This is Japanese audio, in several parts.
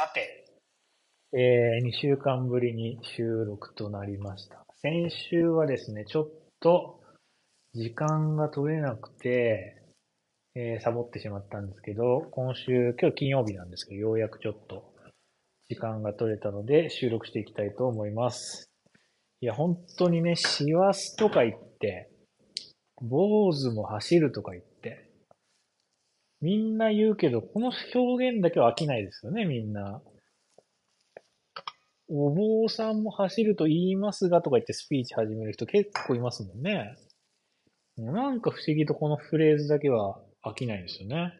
さて、えー、2週間ぶりに収録となりました。先週はですね、ちょっと時間が取れなくて、えーサボってしまったんですけど、今週、今日金曜日なんですけど、ようやくちょっと時間が取れたので収録していきたいと思います。いや、本当にね、師走とか言って、坊主も走るとか言って、みんな言うけど、この表現だけは飽きないですよね、みんな。お坊さんも走ると言いますがとか言ってスピーチ始める人結構いますもんね。なんか不思議とこのフレーズだけは飽きないんですよね。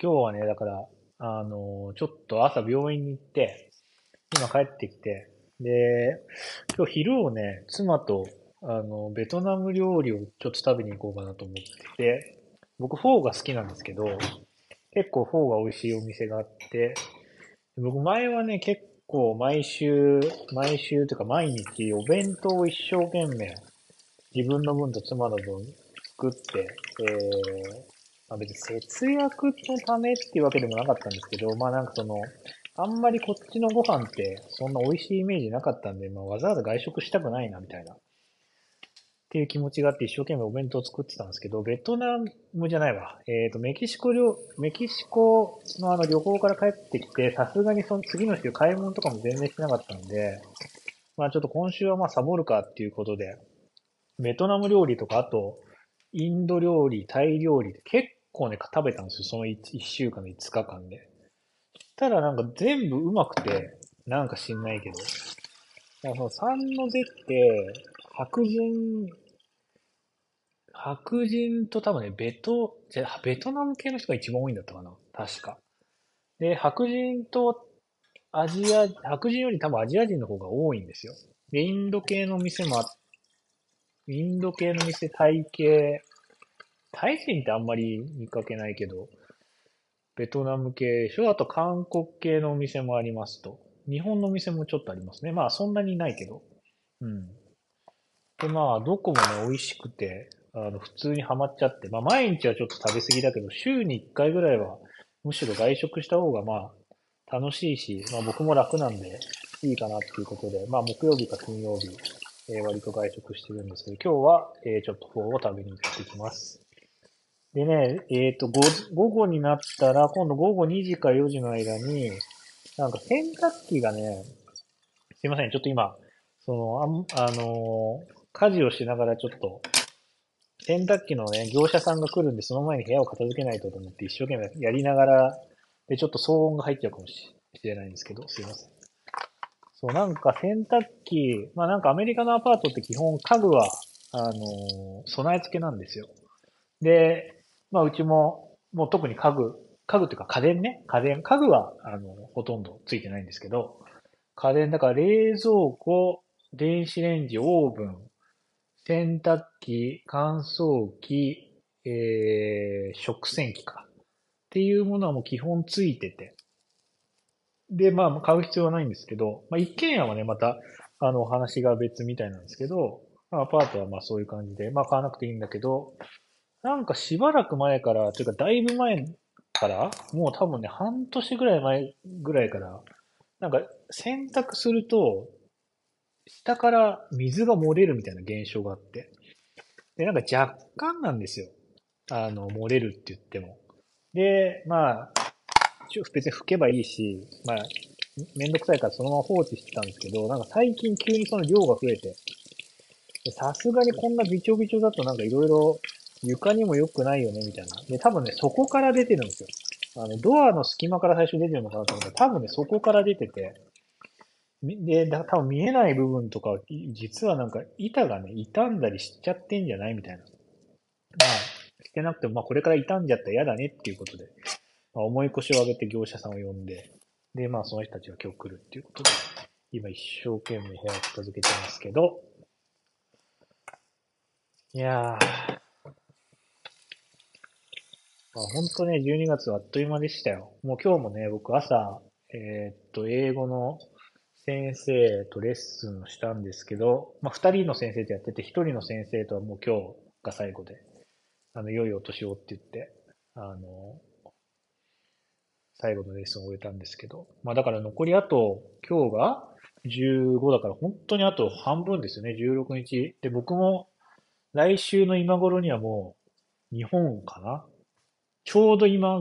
今日はね、だから、あの、ちょっと朝病院に行って、今帰ってきて、で、今日昼をね、妻と、あの、ベトナム料理をちょっと食べに行こうかなと思ってて、僕フォーが好きなんですけど、結構フォーが美味しいお店があって、僕前はね、結構毎週、毎週というか毎日お弁当を一生懸命自分の分と妻の分作って、えー、まあ別に節約のためっていうわけでもなかったんですけど、まあなんかその、あんまりこっちのご飯ってそんな美味しいイメージなかったんで、まあわざわざ外食したくないなみたいな。っていう気持ちがあって一生懸命お弁当作ってたんですけど、ベトナムじゃないわ。えっ、と、メキシコ料、メキシコのあの旅行から帰ってきて、さすがにその次の週買い物とかも全然しなかったんで、まあちょっと今週はまあサボるかっていうことで、ベトナム料理とか、あと、インド料理、タイ料理で結構ね、食べたんですよ。その 1, 1週間の5日間で。たらなんか全部うまくて、なんか知んないけど。だからその三の出って、白人、白人と多分ね、ベト、ベトナム系の人が一番多いんだったかな確か。で、白人とアジア、白人より多分アジア人の方が多いんですよ。で、インド系の店もあインド系の店、タイ系、タイ人ってあんまり見かけないけど、ベトナム系でしょ？あと韓国系のお店もありますと。日本のお店もちょっとありますね。まあそんなにないけど。うん。で、まあどこもね、美味しくて、あの、普通にハマっちゃって、まあ毎日はちょっと食べ過ぎだけど、週に1回ぐらいは、むしろ外食した方がまあ楽しいし、まあ僕も楽なんでいいかなっていうことで、まあ木曜日か金曜日、えー割と外食してるんですけど、今日は、えーちょっとフォーを食べに行ってきます。でね、えっ、と、午後になったら、今度午後2時か4時の間に、なんか洗濯機がね、すいません、ちょっと今、その、ああの家事をしながらちょっと、洗濯機のね、業者さんが来るんで、その前に部屋を片付けないとと思って一生懸命やりながら、で、ちょっと騒音が入っちゃうかもしれないんですけど、すいません。そう、なんか洗濯機、まあなんかアメリカのアパートって基本家具は、あのー備え付けなんですよ。で、まあうちも、もう特に家具、家具っていうか家電ね、家電、家具は、あの、ほとんどついてないんですけど、家電、だから冷蔵庫、電子レンジ、オーブン、洗濯機、乾燥機、えー、食洗機か。っていうものはもう基本ついてて。で、まあ、買う必要はないんですけど、まあ、一軒家はね、また、あの、お話が別みたいなんですけど、まあアパートはまあそういう感じで、まあ買わなくていいんだけど、なんかしばらく前から、というかだいぶ前から、もう多分ね、半年ぐらい前ぐらいから、なんか洗濯すると、下から水が漏れるみたいな現象があって。で、なんか若干なんですよ。あの、漏れるって言っても。で、まあ、ちょ別に拭けばいいし、まあ、めんどくさいからそのまま放置してたんですけど、なんか最近急にその量が増えて、さすがにこんなびちょびちょだとなんかいろいろ床にも良くないよね、みたいな。で、多分ね、そこから出てるんですよ。あの、ドアの隙間から最初出てるのかなと思ったら、多分ね、そこから出てて、で、だ多分見えない部分とか、実はなんか板がね、傷んだりしちゃってんじゃないみたいな。まあ、してなくても、まあこれから傷んじゃったら嫌だねっていうことで、まあ、重い腰を上げて業者さんを呼んで、で、まあその人たちが今日来るっていうことで、今一生懸命部屋を片付けてますけど、いやー、まあ、本当ね、12月はあっという間でしたよ。もう今日もね、僕朝、えーっと、英語の先生とレッスンをしたんですけど、まあ、二人の先生とやってて、一人の先生とはもう今日が最後で、あの、良いお年をって言って、あの、最後のレッスンを終えたんですけど。まあだから残りあと、今日が15だから本当にあと半分ですよね、16日。で、僕も来週の今頃にはもう日本かな？ちょうど今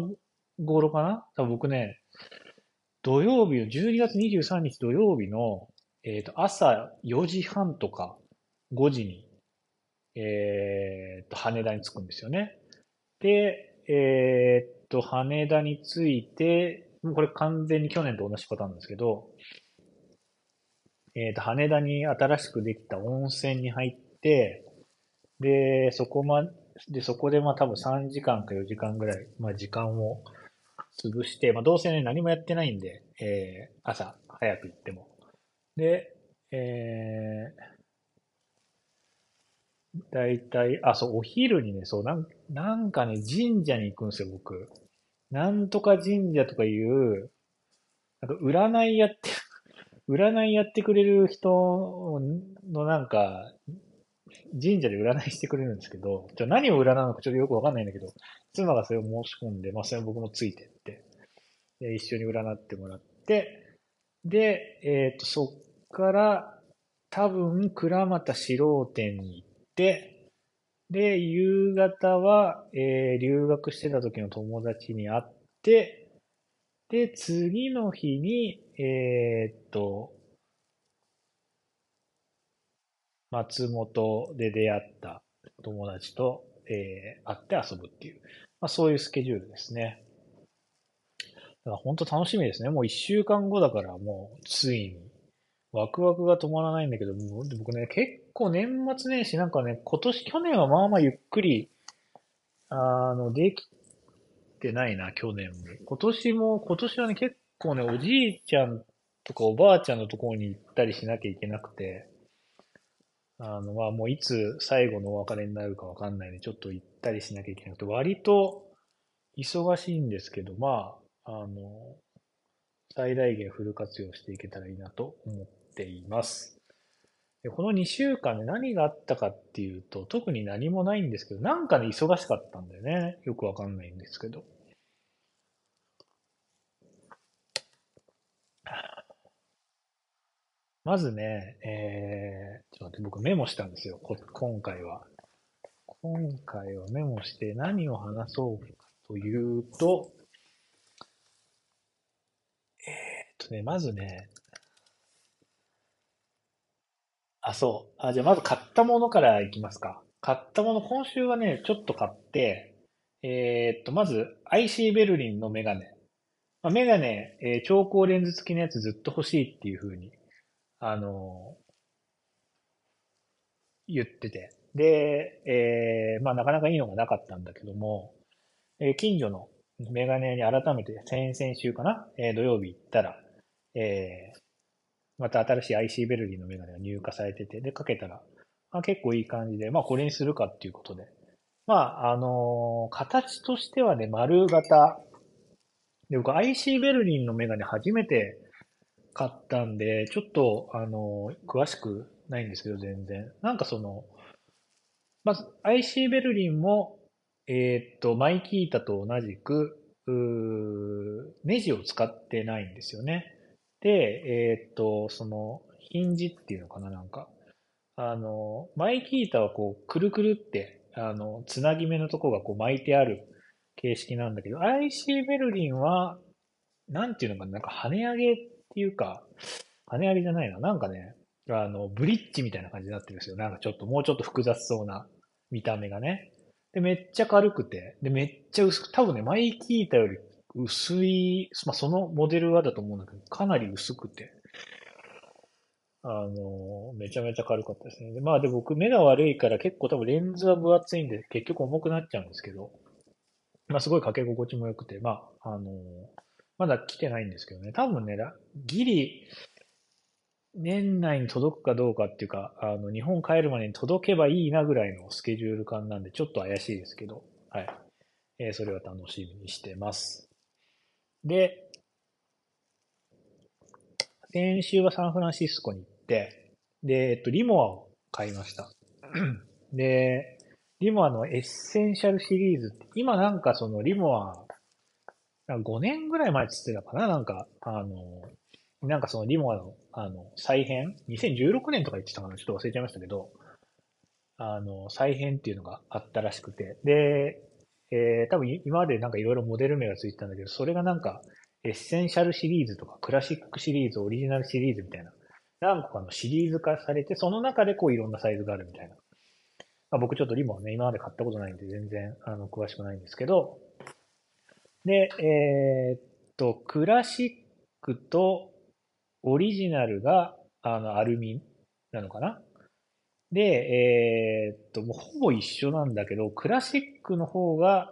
頃かな？多分僕ね、土曜日の、12月23日土曜日の、えっ、と、朝4時半とか5時に、えっ、と、羽田に着くんですよね。で、えっ、と、羽田に着いて、もうこれ完全に去年と同じパターンなんですけど、えっ、と、羽田に新しくできた温泉に入って、で、そこま、で、そこでまあ多分3時間か4時間ぐらい、まあ時間を潰して、まあどうせね、何もやってないんで、えー、朝早く行っても。で、えー、だいたい、あ、そう、お昼にね、そう、なん、なんかね、神社に行くんですよ、僕。なんとか神社とかいう、なんか占いやって、占いやってくれる人のなんか、神社で占いしてくれるんですけど、じゃ何を占うのかちょっとよくわかんないんだけど、妻がそれを申し込んで、まあそれ僕もついてって、で一緒に占ってもらって、で、えっ、ー、と、そっから、多分、倉俣四郎店に行って、で、夕方は、えー、留学してた時の友達に会って、で、次の日に、えー、っと、松本で出会った友達と、えー、会って遊ぶっていう、まあ、そういうスケジュールですね。だから本当楽しみですね。もう一週間後だからもうついに。ワクワクが止まらないんだけど、僕ね、結構年末年始なんかね、今年、去年はまあまあゆっくり、あの、できてないな、去年も。今年も、今年はね、結構ね、おじいちゃんとかおばあちゃんのところに行ったりしなきゃいけなくて、あの、まあもういつ最後のお別れになるかわかんないので、ちょっと行ったりしなきゃいけなくて、割と忙しいんですけど、まあ、あの、最大限フル活用していけたらいいなと思っています。でこの2週間で何があったかっていうと、特に何もないんですけど、なんかね、忙しかったんだよね。よくわかんないんですけど。まずね、えー、ちょっと待って、僕メモしたんですよ。こ今回は。今回はメモして何を話そうかというと、えー、っとね、まずね、あ、そう。あ、じゃあまず買ったものからいきますか。買ったもの、今週はね、ちょっと買って、えー、っと、まず、IC ベルリンのメガネ。まあ、メガネ、えー、超光レンズ付きのやつずっと欲しいっていう風にあの、言ってて。で、えー、まあなかなかいいのがなかったんだけども、えー、近所のメガネに改めて先々週かな、えー、土曜日行ったら、えー、また新しい IC ベルリーのメガネが入荷されてて、で、かけたら、まあ、結構いい感じで、まあこれにするかっていうことで。まあ、あのー、形としてはね、丸型。で、僕 IC ベルリンのメガネ初めて買ったんで、ちょっと、あの、詳しくないんですけど、全然。なんかその、まず、IC ベルリンも、えー、っと、マイキータと同じく、ネジを使ってないんですよね。で、えー、っと、その、ヒンジっていうのかな、なんか。あの、マイキータはこう、くるくるって、あの、つなぎ目のとこがこう巻いてある形式なんだけど、IC ベルリンは、なんていうのかな、なんか跳ね上げっていうか、金ありじゃないな。なんかね、あの、ブリッジみたいな感じになってるんですよ。なんかちょっと、もうちょっと複雑そうな見た目がね。で、めっちゃ軽くて、で、めっちゃ薄く、多分ね、マイキータより薄い、まあ、そのモデルはだと思うんだけど、かなり薄くて、あの、めちゃめちゃ軽かったですね。で、まあで僕目が悪いから結構多分レンズは分厚いんで結局重くなっちゃうんですけど、まあすごいかけ心地も良くて、まあ、あの、まだ来てないんですけどね。多分ね、ギリ、年内に届くかどうかっていうか、あの、日本帰るまでに届けばいいなぐらいのスケジュール感なんで、ちょっと怪しいですけど、はい。えー、それは楽しみにしてます。で、先週はサンフランシスコに行って、で、えっと、リモアを買いました。で、リモアのエッセンシャルシリーズって、今なんかそのリモア5年ぐらい前っつってたかななんか、あの、なんかそのリモアの、あの、再編 ?2016 年とか言ってたかなちょっと忘れちゃいましたけど、あの、再編っていうのがあったらしくて、で、えー、多分今までなんかいろいろモデル名がついてたんだけど、それがなんか、エッセンシャルシリーズとか、クラシックシリーズ、オリジナルシリーズみたいな、何個かのシリーズ化されて、その中でこういろんなサイズがあるみたいな。まあ、僕ちょっとリモはね、今まで買ったことないんで全然、あの、詳しくないんですけど、で、えー、っと、クラシックとオリジナルが、あの、アルミなのかな？で、えー、っと、もうほぼ一緒なんだけど、クラシックの方が、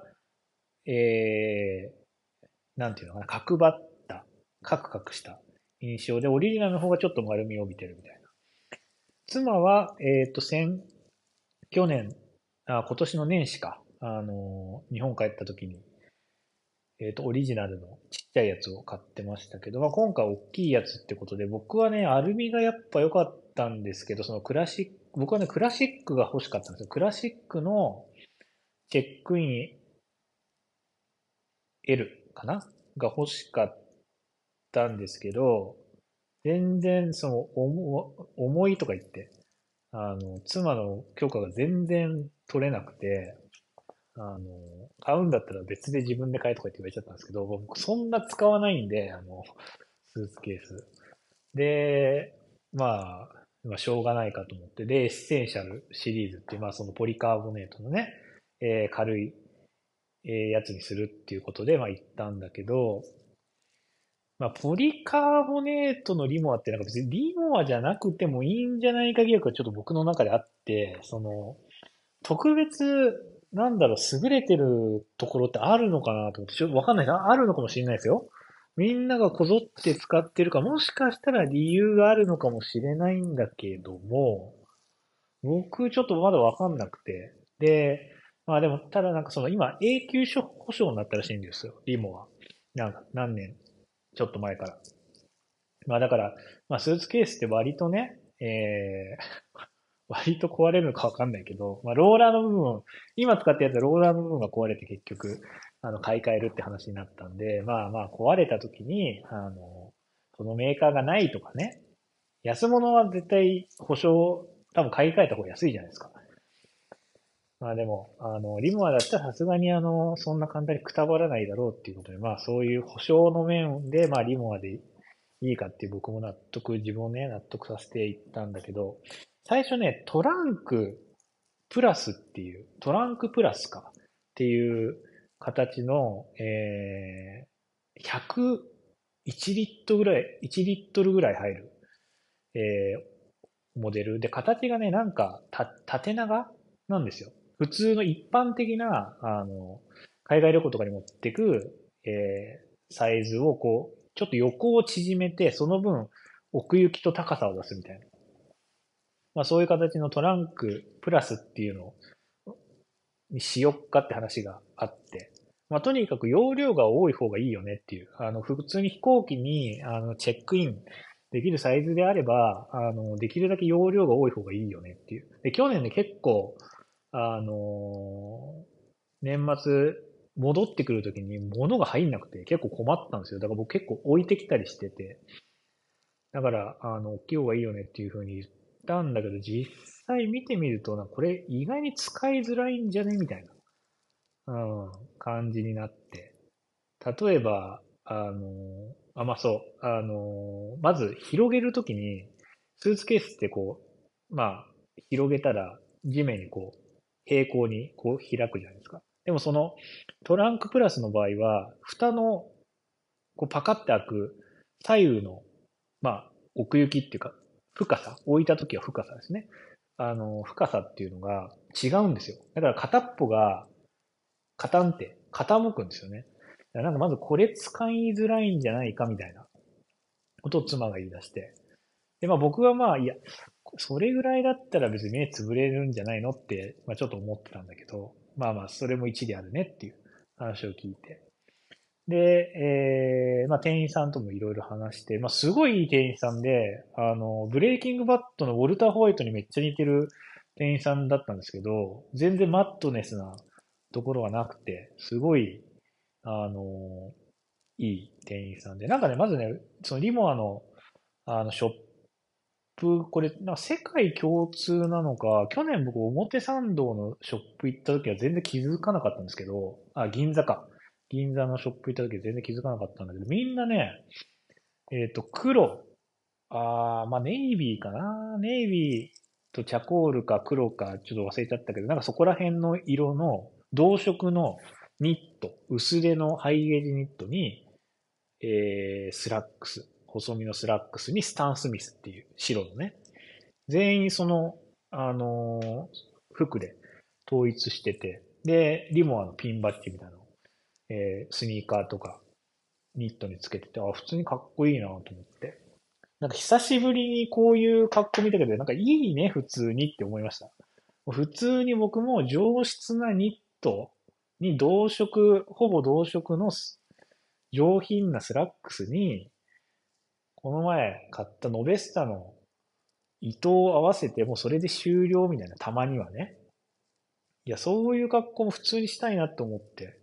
えー、なんていうのかな、角張った、カクカクした印象。で、オリジナルの方がちょっと丸みを帯びてるみたいな。妻は、えっ、と、先、去年、あ、今年の年始か、あの、日本帰った時に、えっ、と、オリジナルのちっちゃいやつを買ってましたけど、まあ、今回大きいやつってことで、僕はね、アルミがやっぱ良かったんですけど、そのクラシック、僕はね、クラシックが欲しかったんですよ。クラシックのチェックイン L かな？が欲しかったんですけど、全然その重重いとか言って、あの、妻の許可が全然取れなくて、あの、買うんだったら別で自分で買えとかって言われちゃったんですけど、僕そんな使わないんで、あの、スーツケース。で、まあ、まあ、しょうがないかと思って、で、エッセンシャルシリーズっていう、まあそのポリカーボネートのね、えー、軽いえやつにするっていうことで、まあ言ったんだけど、まあ、ポリカーボネートのリモアってなんか別にリモアじゃなくてもいいんじゃないか疑惑がちょっと僕の中であって、その、特別、なんだろう、優れてるところってあるのかなと思って、ちょっとわかんないな。あるのかもしれないですよ。みんながこぞって使ってるか、もしかしたら理由があるのかもしれないんだけども、僕ちょっとまだわかんなくて。で、まあでも、ただなんかその今永久保証になったらしいんですよ、リモは。なんか何年、ちょっと前から。まあだから、まあスーツケースって割とね、えー、割と壊れるのかわかんないけど、まあローラーの部分、今使ったやつはローラーの部分が壊れて結局、あの、買い替えるって話になったんで、まあまあ壊れた時に、あの、そのメーカーがないとかね、安物は絶対保証、多分買い替えた方が安いじゃないですか。まあでも、あの、リモアだったらさすがにあの、そんな簡単にくたばらないだろうっていうことで、まあそういう保証の面で、まあリモアでいいかっていう僕も納得、自分をね、納得させていったんだけど、最初ね、トランクプラスっていう、トランクプラスかっていう形の、えー、101リットルぐらい、1リットルぐらい入る、えー、モデルで、形がね、なんか、た、縦長なんですよ。普通の一般的な、あの、海外旅行とかに持ってく、えー、サイズをこう、ちょっと横を縮めて、その分、奥行きと高さを出すみたいな。まあそういう形のトランクプラスっていうのにしよっかって話があって。まあとにかく容量が多い方がいいよねっていう。あの、普通に飛行機に、あの、チェックインできるサイズであれば、あの、できるだけ容量が多い方がいいよねっていう。で、去年ね、結構、あの年末戻ってくるときに物が入んなくて結構困ったんですよ。だから僕結構置いてきたりしてて。だから、あの、大きい方がいいよねっていうふうに言ったんだけど、実際見てみると、これ意外に使いづらいんじゃね？みたいな、うん、感じになって。例えば、あの、あ、まあそう、あの、まず広げるときに、スーツケースってこう、まあ、広げたら地面にこう、平行にこう開くじゃないですか。でもそのトランクプラスの場合は、蓋のこうパカって開く左右の、まあ、奥行きっていうか、深さ、置いた時は深さですね。あの、深さっていうのが違うんですよ。だから片っぽが、傾んて、傾くんですよね。なんかまずこれ使いづらいんじゃないかみたいなことを妻が言い出して。で、まあ僕はまあ、いや、それぐらいだったら別に目つぶれるんじゃないのって、まあ、ちょっと思ってたんだけど、まあまあ、それも一理あるねっていう話を聞いて。で、えー、まあ店員さんともいろいろ話して、まあすごいいい店員さんで、あの、ブレイキングバットのウォルター・ホワイトにめっちゃ似てる店員さんだったんですけど、全然マットネスなところはなくて、すごい、あの、いい店員さんで、なんかね、まずね、そのリモアの、あの、ショップ、これ、なんか世界共通なのか、去年僕表参道のショップ行った時は全然気づかなかったんですけど、あ、銀座か。銀座のショップ行った時全然気づかなかったんだけど、みんなね、えっ、と、黒、あ、まあ、ネイビーかな？ネイビーとチャコールか黒かちょっと忘れちゃったけど、なんかそこら辺の色の同色のニット、薄手のハイゲージニットに、えー、スラックス、細身のスラックスにスタン・スミスっていう白のね、全員その、あのー服で統一してて、で、リモアのピンバッジみたいなの、えー、スニーカーとかニットにつけてて、あ、普通にかっこいいなと思って。なんか久しぶりにこういう格好見たけど、なんかいいね、普通にって思いました。普通に僕も上質なニットに同色、ほぼ同色の上品なスラックスに、この前買ったノベスタの糸を合わせてもうそれで終了みたいな、たまにはね。いや、そういう格好も普通にしたいなって思って、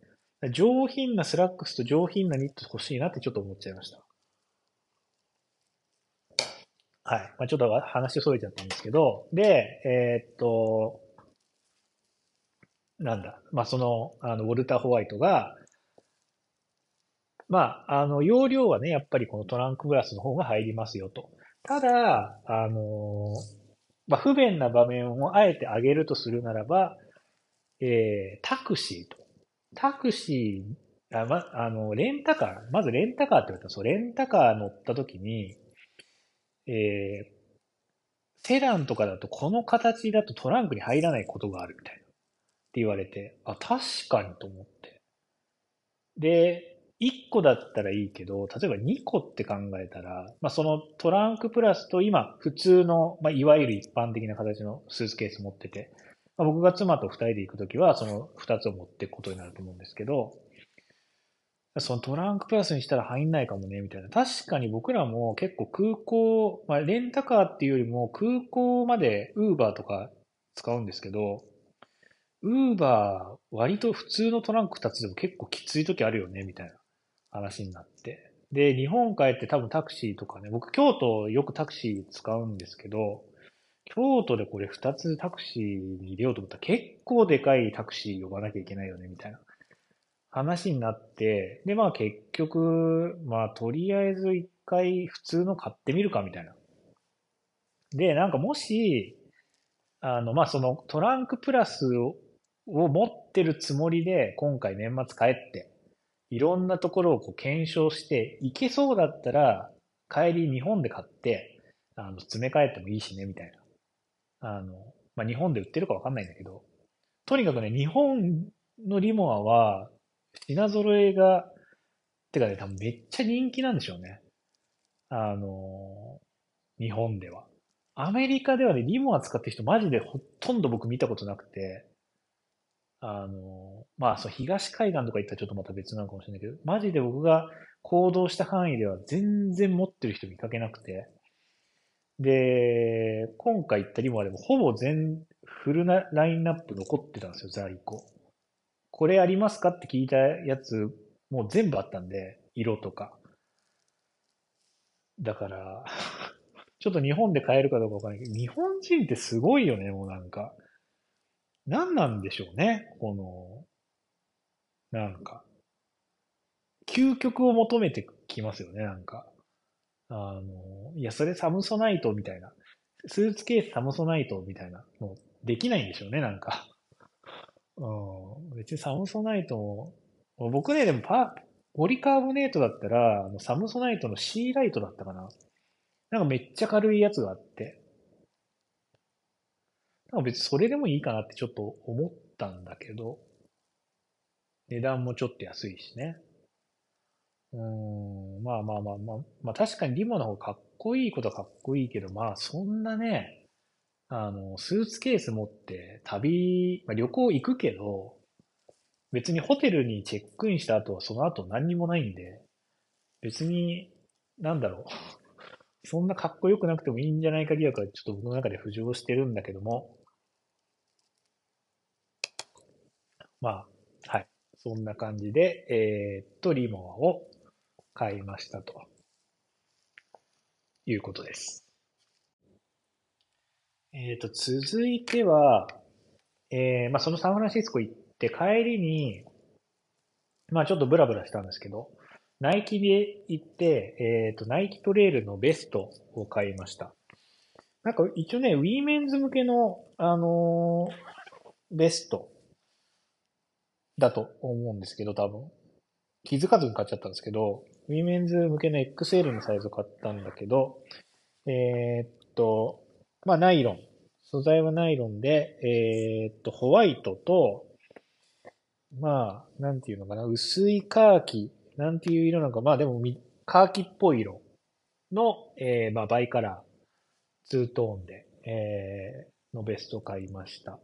上品なスラックスと上品なニット欲しいなってちょっと思っちゃいました。はい。まあ、ちょっと話それちゃったんですけど、で、えーっと、なんだ、まあ、その、あの、ウォルター・ホワイトが、まあ、あの、容量はね、やっぱりこのトランクプラスの方が入りますよと。ただ、あの、まあ、不便な場面をあえて挙げるとするならば、えー、タクシーと。タクシー、あ、ま、あの、レンタカー、まずレンタカーって言われた、そう、レンタカー乗った時に、えー、セダンとかだとこの形だとトランクに入らないことがあるみたいな。って言われて、あ、確かにと思って。で、1個だったらいいけど、例えば2個って考えたら、まあ、そのトランクプラスと今、普通の、まあ、いわゆる一般的な形のスーツケース持ってて、まあ、僕が妻と2人で行くときは、その2つを持っていくことになると思うんですけど、そのトランクプラスにしたら入んないかもね、みたいな。確かに僕らも結構空港、まあ、レンタカーっていうよりも空港までウーバーとか使うんですけど、ウーバー割と普通のトランク2つでも結構きつい時あるよね、みたいな話になって。で、日本帰って多分タクシーとかね、僕京都よくタクシー使うんですけど、京都でこれ2つタクシーに入れようと思ったら結構でかいタクシー呼ばなきゃいけないよね、みたいな話になって、で、まあ結局、まあとりあえず一回普通の買ってみるか、みたいな。で、なんかもし、あの、まあそのトランクプラスをを持ってるつもりで今回年末帰って、いろんなところをこう検証して、いけそうだったら帰り日本で買って、あの、詰め替えてもいいしね、みたいな。あの、まあ日本で売ってるかわかんないんだけど、とにかくね、日本のリモアは、品揃えが、てかね、多分めっちゃ人気なんでしょうね。あの、日本では。アメリカではね、リモア使ってる人マジでほとんど僕見たことなくて、あの、まあ、そう、東海岸とか行ったらちょっとまた別なのかもしれないけど、マジで僕が行動した範囲では全然持ってる人見かけなくて、で、今回行ったリモアでもほぼ全、フルなラインナップ残ってたんですよ、在庫。これありますかって聞いたやつ、もう全部あったんで、色とか。だから、ちょっと日本で買えるかどうかわからないけど、日本人ってすごいよね、もうなんか。何なんでしょうね、この、なんか。究極を求めてきますよね、なんか。あの、いや、それサムソナイトみたいな。スーツケースサムソナイトみたいなのできないんでしょうね、なんか。うん、別にサムソナイトも、僕ね、でもパ、ポリカーボネートだったら、あのサムソナイトのシーライトだったかな。なんかめっちゃ軽いやつがあって。なんか別にそれでもいいかなってちょっと思ったんだけど、値段もちょっと安いしね。うーん、まあまあまあまあ、まあ確かにリモの方かっこいいことはかっこいいけど、まあそんなね、あの、スーツケース持って旅、まあ、旅行行くけど、別にホテルにチェックインした後はその後何にもないんで、別に、なんだろう。そんなかっこよくなくてもいいんじゃないか疑惑はちょっと僕の中で浮上してるんだけども、まあ、はい。そんな感じで、えーっと、リモアを買いましたと。いうことです。えっ、ー、と、続いては、えー、まあ、そのサンフランシスコ行って帰りに、まあ、ちょっとブラブラしたんですけど、ナイキで行って、えっ、ー、と、ナイキトレールのベストを買いました。なんか一応ね、ウィーメンズ向けの、あのー、ベストだと思うんですけど、多分。気づかずに買っちゃったんですけど、ウィメンズ向けの XL のサイズを買ったんだけど、えー、っと、まあ、ナイロン。素材はナイロンで、えー、っと、ホワイトと、まあ、なんていうのかな、薄いカーキ、なんていう色なのか、まあでも、カーキっぽい色の、えー、まあ、バイカラー、ツートーンで、えー、のベストを買いました。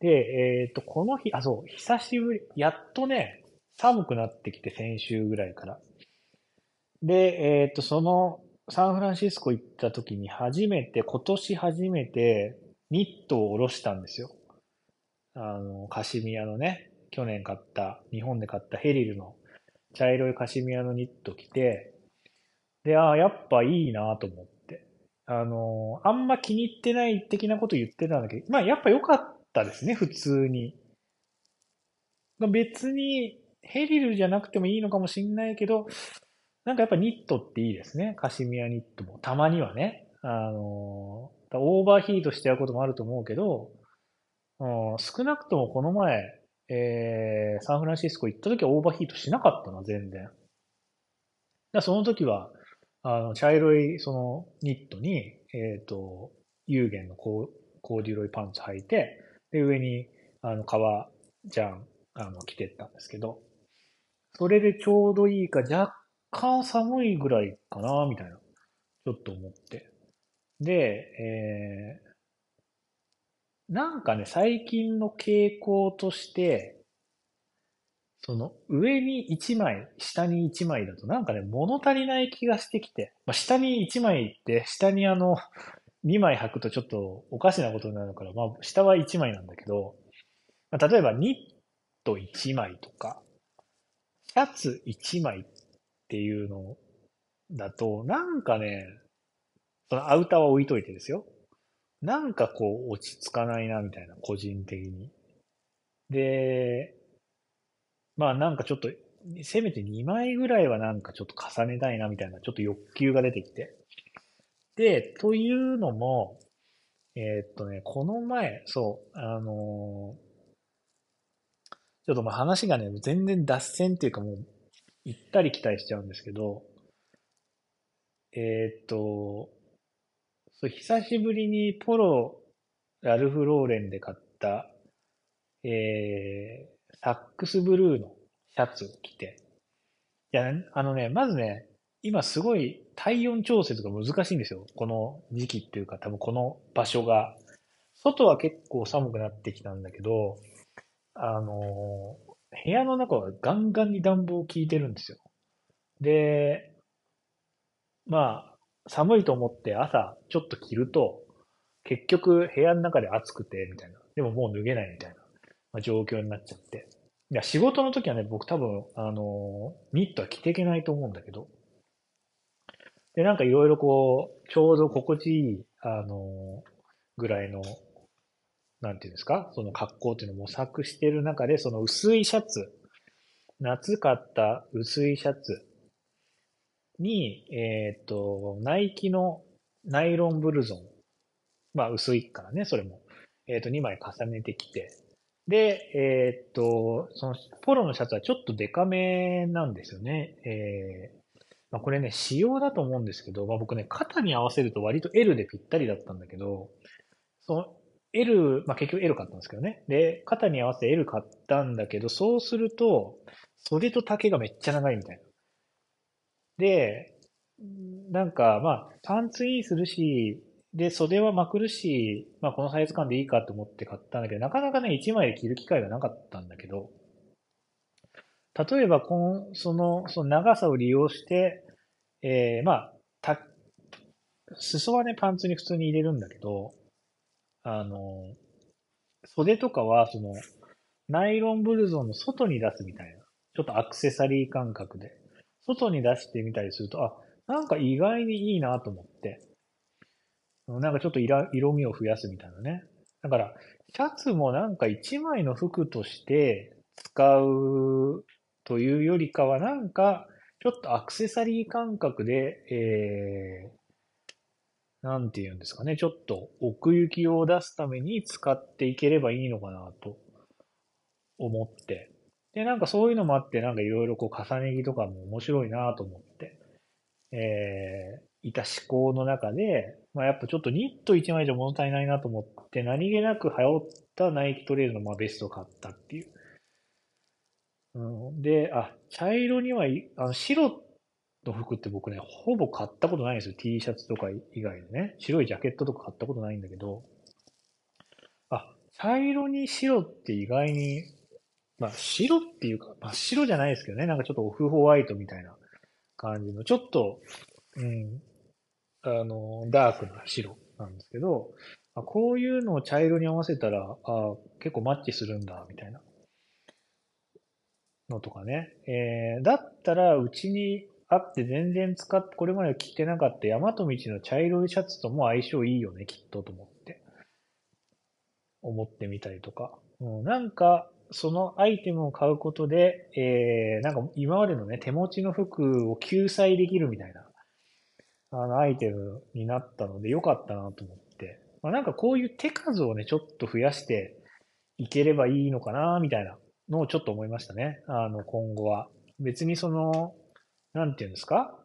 で、えっ、と、この日、あ、そう、久しぶり、やっとね、寒くなってきて、先週ぐらいから。で、えっ、と、その、サンフランシスコ行った時に初めて、今年初めて、ニットを下ろしたんですよ。あの、カシミヤのね、去年買った、日本で買ったヘリルの茶色いカシミヤのニット着て、で、ああ、やっぱいいなと思って。あの、あんま気に入ってない的なこと言ってたんだけど、まあやっぱ良かったですね、普通に。別にヘリルじゃなくてもいいのかもしんないけど、なんかやっぱニットっていいですね。カシミヤニットも。たまにはね。あの、オーバーヒートしてやることもあると思うけど、うん、少なくともこの前、えー、サンフランシスコ行った時はオーバーヒートしなかったな、全然。だその時は、あの、茶色い、その、ニットに、えっ、ー、と、有限のコーデュロイパンツ履いて、で、上に、あの、革ジャン、あの、着てったんですけど、それでちょうどいいか、若干寒いぐらいかな、みたいな、ちょっと思って。で、えー、なんかね、最近の傾向として、その上に1枚、下に1枚だとなんかね、物足りない気がしてきて、まあ、下に1枚って、下にあの、2枚履くとちょっとおかしなことになるから、まあ、下は1枚なんだけど、まあ、例えばニット1枚とか、シャツ1枚っていうのだと、なんかね、そのアウターは置いといてですよ。なんかこう落ち着かないな、みたいな、個人的に。で、まあなんかちょっと、せめて2枚ぐらいはなんかちょっと重ねたいな、みたいな、ちょっと欲求が出てきて。で、というのも、えー、っとね、この前、そう、あのちょっとまあ話がね、全然脱線っていうかもう、行ったり来たりしちゃうんですけど、えー、っと、そう、久しぶりにポロ、ラルフ・ローレンで買った、えー、サックスブルーのシャツを着て、いや、あのね、まずね、今すごい体温調節が難しいんですよ。この時期っていうか、多分この場所が。外は結構寒くなってきたんだけど、あの、部屋の中はガンガンに暖房を効いてるんですよ。で、まあ、寒いと思って朝ちょっと着ると、結局部屋の中で暑くて、みたいな。でももう脱げないみたいな、まあ、状況になっちゃって。いや、仕事の時はね、僕多分、あの、ニットは着ていけないと思うんだけど。で、なんかいろいろこう、ちょうど心地いい、あの、ぐらいのなんていうんですか、その格好っていうのを模索してる中で、その薄いシャツ、夏買った薄いシャツに、えっ、ー、と、ナイキのナイロンブルゾン。まあ薄いからね、それも。えっ、ー、と、2枚重ねてきて。で、えっ、ー、と、そのポロのシャツはちょっとデカめなんですよね。えー、まあ、これね、仕様だと思うんですけど、まあ、僕ね、肩に合わせると割と L でぴったりだったんだけど、その L、まあ結局 L 買ったんですけどね。で、肩に合わせて L 買ったんだけど、そうすると、袖と丈がめっちゃ長いみたいな。で、なんか、まあ、パンツインするし、で、袖はまくるし、まあこのサイズ感でいいかと思って買ったんだけど、なかなかね、1枚で着る機会がなかったんだけど、例えば、この、その、その長さを利用して、えー、まあ、た、裾はね、パンツに普通に入れるんだけど、あの、袖とかは、その、ナイロンブルゾンの外に出すみたいな、ちょっとアクセサリー感覚で、外に出してみたりすると、あ、なんか意外にいいなと思って。なんかちょっと色味を増やすみたいなね。だから、シャツもなんか一枚の服として使うというよりかは、なんか、ちょっとアクセサリー感覚で、えー、なんて言うんですかね、ちょっと奥行きを出すために使っていければいいのかなと思って。で、なんかそういうのもあって、なんかいろいろこう重ね着とかも面白いなと思って、えー、いた思考の中で、まあやっぱちょっとニット1枚じゃ物足りないなと思って、何気なく流行ったナイキトレールのまあベストを買ったっていう。うん、で、あ、茶色には、あの白の服って僕ね、ほぼ買ったことないんですよ。T シャツとか以外でね。白いジャケットとか買ったことないんだけど、あ、茶色に白って意外にまあ、白っていうか、真っ白じゃないですけどね。なんかちょっとオフホワイトみたいな感じの、ちょっと、うん、あの、ダークな白なんですけど、あこういうのを茶色に合わせたら、あ結構マッチするんだ、みたいなのとかね。えー、だったら、うちにあって全然使って、これまで着てなかった大和道の茶色いシャツとも相性いいよね、きっとと思って。思ってみたりとか。うん、なんか、そのアイテムを買うことで、えー、なんか今までのね、手持ちの服を救済できるみたいな、あの、アイテムになったので良かったなと思って。まあ、なんかこういう手数をね、ちょっと増やしていければいいのかな、みたいなのをちょっと思いましたね。あの、今後は。別にその、なんていうんですか？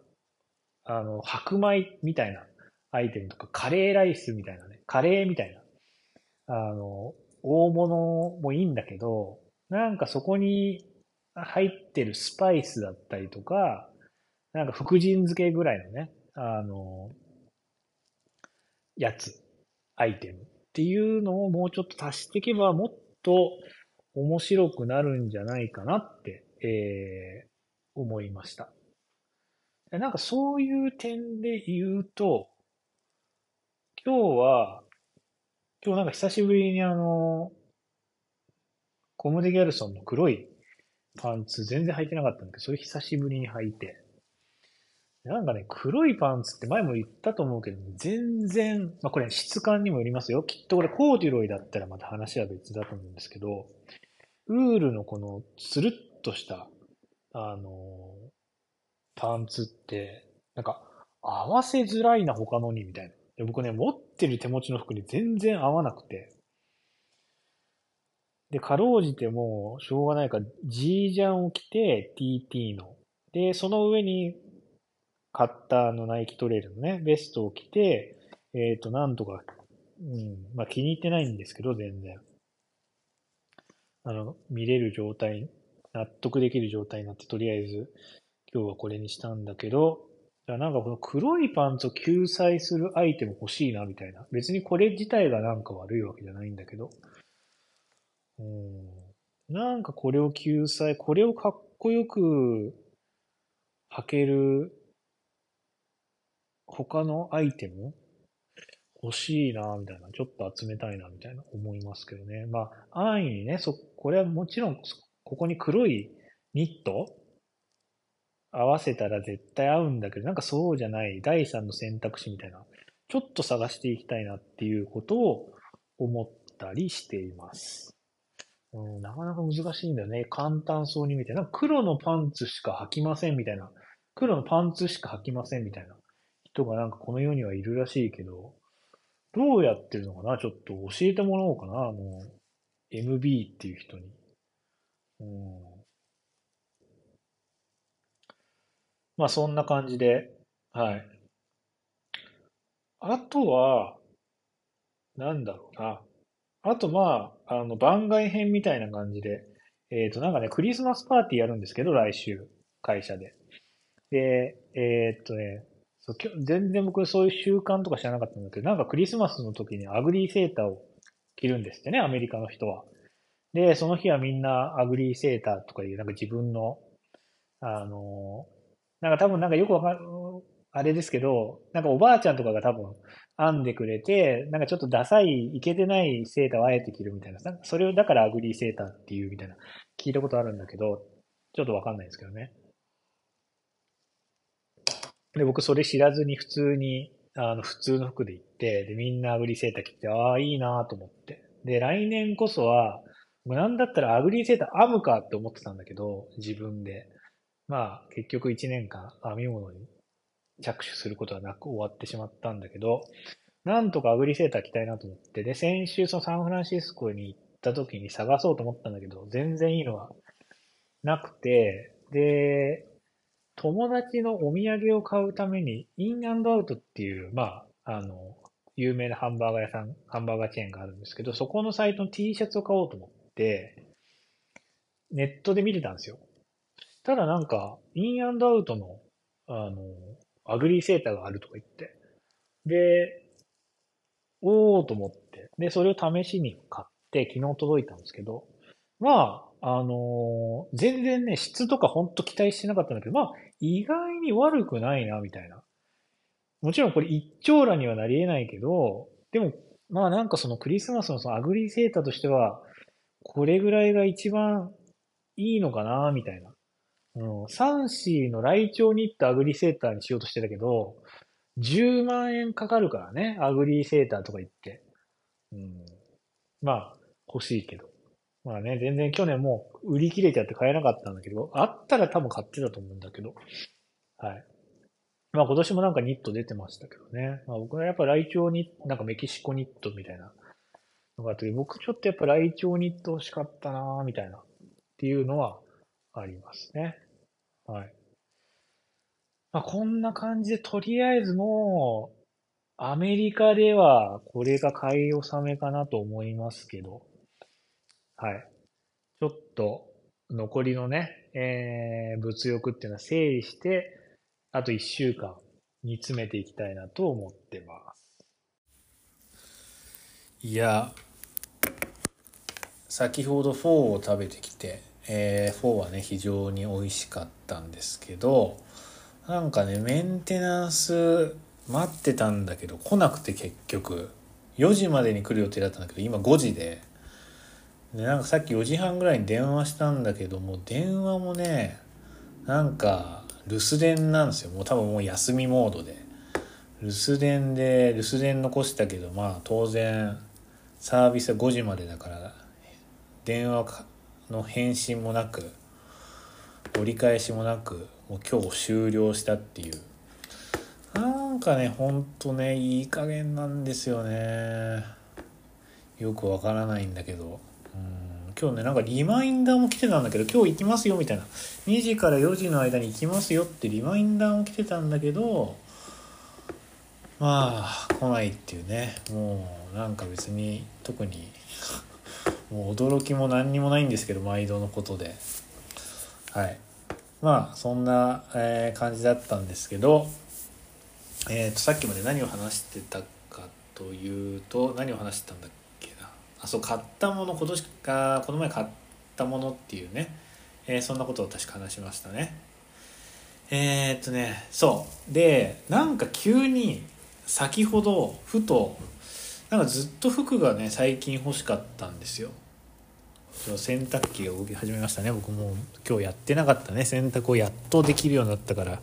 あの、白米みたいなアイテムとか、カレーライスみたいなね、カレーみたいな、あの、大物もいいんだけど、なんかそこに入ってるスパイスだったりとか、なんか福神漬けぐらいのね、あの、やつ、アイテムっていうのをもうちょっと足していけばもっと面白くなるんじゃないかなって、えー、思いました。なんかそういう点で言うと、今日は今日なんか久しぶりにあの、コムデ・ギャルソンの黒いパンツ全然履いてなかったんだけど、それ久しぶりに履いて。なんかね、黒いパンツって前も言ったと思うけど、全然、まあこれ質感にもよりますよ。きっとこれコーデュロイだったらまた話は別だと思うんですけど、ウールのこのつるっとした、あのパンツって、なんか合わせづらいな他のにみたいな。で僕ね、持ってる手持ちの服に全然合わなくて。で、かろうじてもうしょうがないから、G ジャンを着て、TT の。で、その上に、買ったあのナイキトレールのね、ベストを着て、えっ、ー、と、なんとか、うん、まあ気に入ってないんですけど、全然。あの、見れる状態、納得できる状態になって、とりあえず、今日はこれにしたんだけど、なんかこの黒いパンツを救済するアイテム欲しいな、みたいな。別にこれ自体がなんか悪いわけじゃないんだけど。うん。なんかこれを救済、これをかっこよく履ける他のアイテム欲しいな、みたいな。ちょっと集めたいな、みたいな思いますけどね。まあ、安易にね、そ、これはもちろん、ここに黒いニット合わせたら絶対合うんだけど、なんかそうじゃない第三の選択肢みたいな、ちょっと探していきたいなっていうことを思ったりしています。うん、なかなか難しいんだよね。簡単そうに見て。なんか黒のパンツしか履きませんみたいな。黒のパンツしか履きませんみたいな人がなんかこの世にはいるらしいけど、どうやってるのかな？ちょっと教えてもらおうかなあの、MB っていう人に。うんまあそんな感じで、はい。あとは、なんだろうな。あとまあ、あの、番外編みたいな感じで、えっ、ー、となんかね、クリスマスパーティーやるんですけど、来週、会社で。で、えっ、とね、そう全然僕そういう習慣とか知らなかったんだけど、なんかクリスマスの時に ugly sweater を着るんですってね、アメリカの人は。で、その日はみんな ugly sweater とかいう、なんか自分の、あの、なんか多分なんかよくわかる、あれですけど、なんかおばあちゃんとかが多分編んでくれて、なんかちょっとダサい、いけてないセーターをあえて着るみたいな。それをだから ugly sweater っていうみたいな、聞いたことあるんだけど、ちょっとわかんないですけどね。で、僕それ知らずに普通に、あの、普通の服で行って、で、みんな ugly sweater 着て、ああ、いいなと思って。で、来年こそは、なんだったら ugly sweater 編むかって思ってたんだけど、自分で。まあ、結局1年間編み物に着手することはなく終わってしまったんだけど、なんとかアグリセーター着たいなと思って、で、先週そのサンフランシスコに行った時に探そうと思ったんだけど、全然いいのはなくて、で、友達のお土産を買うために、インアウトっていう、まあ、あの、有名なハンバーガー屋さん、ハンバーガーチェーンがあるんですけど、そこのサイトの T シャツを買おうと思って、ネットで見てたんですよ。ただなんか、 In-N-Out の、あの、 ugly sweater があるとか言って。で、おーと思って。で、それを試しに買って、昨日届いたんですけど、まあ、あのー、全然ね、質とかほんと期待してなかったんだけど、まあ、意外に悪くないな、みたいな。もちろんこれ一張羅にはなり得ないけど、でも、まあなんかそのクリスマスのその ugly sweater としては、これぐらいが一番いいのかな、みたいな。うん、サンシーのライチョウニットアグリセーターにしようとしてたけど、10万円かかるからね、アグリセーターとか言って。うん、まあ、欲しいけど。まあね、全然去年もう売り切れちゃって買えなかったんだけど、あったら多分買ってたと思うんだけど。はい。まあ今年もなんかニット出てましたけどね。まあ僕はやっぱライチョウニなんかメキシコニットみたいなのがあって僕ちょっとやっぱライチョウニット欲しかったなみたいなっていうのはありますね。はい。まあこんな感じでとりあえずもうアメリカではこれが買い納めかなと思いますけど、はい。ちょっと残りのね、えー、物欲っていうのは整理して、あと1週間煮詰めていきたいなと思ってます。いや、先ほどフォーを食べてきて、えー、フォーはね、非常に美味しかったんですけど、なんかね、メンテナンス待ってたんだけど、来なくて結局、4時までに来る予定だったんだけど、今5時で、で、なんかさっき4時半ぐらいに電話したんだけども、電話もね、なんか、留守電なんですよ。もう多分もう休みモードで。留守電で留守電残したけどまあ当然サービスは5時までだから電話の返信もなく折り返しもなくもう今日終了したっていう。なんかねほんとねいい加減なんですよね。よくわからないんだけど。うん今日ねなんかリマインダーも来てたんだけど今日行きますよみたいな。2時から4時の間に行きますよってリマインダーも来てたんだけどまあ来ないっていうね。もうなんか別に特にもう驚きも何にもないんですけど毎度のことで。はい。まあそんな、えー、感じだったんですけどえー、とさっきまで何を話してたかというと何を話してたんだっけな。あそう買ったもの今年かこの前買ったものっていうね、えー、そんなことを確か話しましたね。えー、っとねそう。でなんか急に先ほどふとなんかずっと服がね最近欲しかったんですよ。洗濯機が動き始めましたね。僕も今日やってなかったね。洗濯をやっとできるようになったから。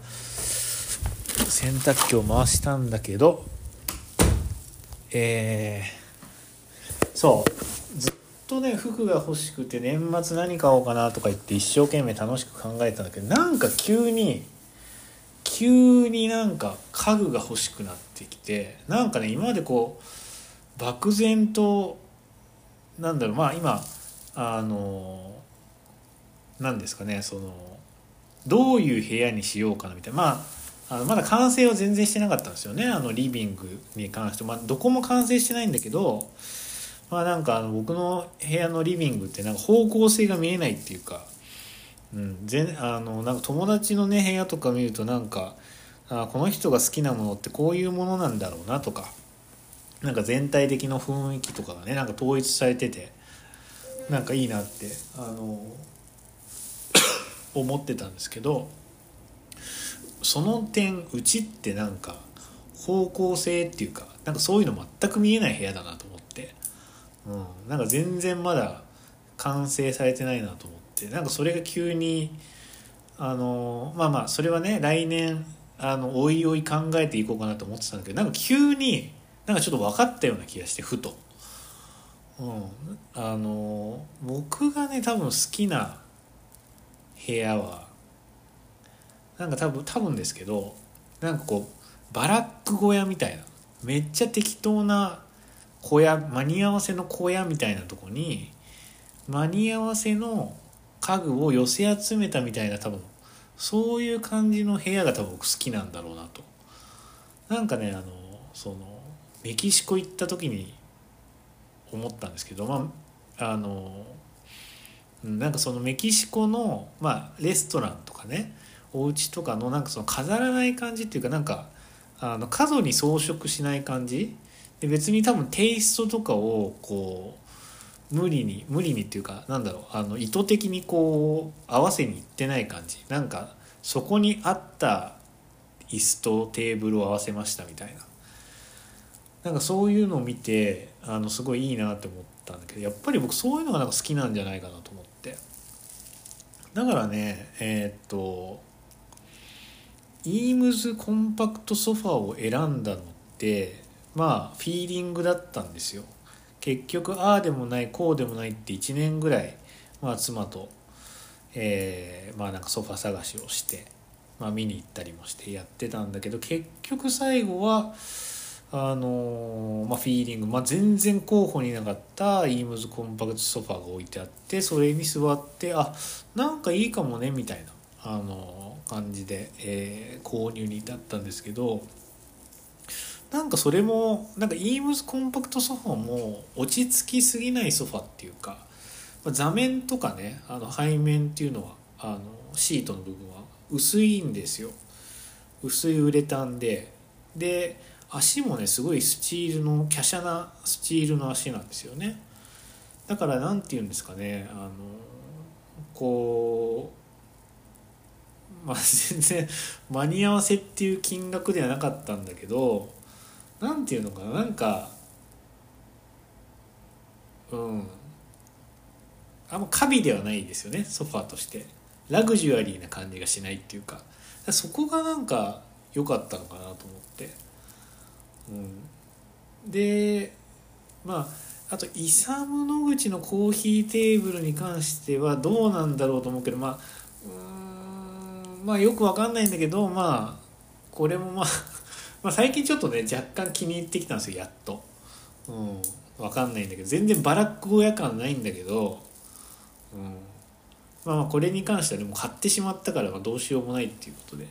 洗濯機を回したんだけどえーそう。ずっとね服が欲しくて年末何買おうかなとか言って一生懸命楽しく考えたんだけどなんか急に急になんか家具が欲しくなってきてなんかね今までこう漠然となんだろうまあ今あの何ですかねそのどういう部屋にしようかなみたいな。まああのまだ完成は全然してなかったんですよね。あのリビングに関してまあどこも完成してないんだけどまあなんかあの僕の部屋のリビングってなんか方向性が見えないっていうか、うん、全あのなんか友達のね部屋とか見るとなんかあこの人が好きなものってこういうものなんだろうなとか。なんか全体的な雰囲気とかがねなんか統一されてて。なんかいいなってあの 思ってたんですけどその点うちってなんか方向性っていうかなんかそういうの全く見えない部屋だなとうん、なんか全然まだ完成されてないなと思ってなんかそれが急にあのまあまあそれはね来年あのおいおい考えていこうかなと思ってたんだけどなんか急になんかちょっと分かったような気がしてふと。うん、あの僕がね多分好きな部屋はなんか多分多分ですけどなんかこうバラック小屋みたいなめっちゃ適当な小屋間に合わせの小屋みたいなとこに間に合わせの家具を寄せ集めたみたいな多分そういう感じの部屋が多分僕好きなんだろうなと。なんかねあのそのメキシコ行った時に思ったんですけどまああのなんかそのメキシコの、まあ、レストランとかねお家とかのなんかその飾らない感じっていうかなんかあの過度に装飾しない感じ？で別に多分テイストとかをこう無理に無理にっていうかなんだろうあの意図的にこう合わせにいってない感じ。なんかそこにあった椅子とテーブルを合わせましたみたいな。なんかそういうのを見てあのすごいいいなって思ったんだけどやっぱり僕そういうのがなんか好きなんじゃないかなと思って。だからねえー、っとイームズコンパクトソファーを選んだのってまあフィーリングだったんですよ。結局ああでもないこうでもないって1年ぐらい、まあ、妻と、えー、まあなんかソファ探しをして、まあ、見に行ったりもしてやってたんだけど結局最後はあの、まあ、フィーリング、まあ、全然候補になかったイームズコンパクトソファーが置いてあってそれに座ってあなんかいいかもねみたいな、あの、感じで、えー、購入に至ったんですけどなんかそれもなんかイームズコンパクトソファーも落ち着きすぎないソファっていうか、まあ、座面とかねあの背面っていうのはあのシートの部分は薄いんですよ。薄いウレタンで。で足もねすごいスチールの華奢なスチールの足なんですよね。だから何て言うんですかねあのこうまあ 全然間に合わせっていう金額ではなかったんだけど何て言うのかななんかうん。あんまカビではないですよねソファーとして。ラグジュアリーな感じがしないっていうか。そこがなんか良かったのかなと思って。でまああとイサム・ノグチのコーヒーテーブルに関してはどうなんだろうと思うけどまあうんまあよくわかんないんだけどまあこれもまあ まあ最近ちょっとね若干気に入ってきたんですよやっと。うんわかんないんだけど全然バラック小屋感ないんだけど、うん、まあこれに関してはでも買ってしまったからまどうしようもないっていうことで。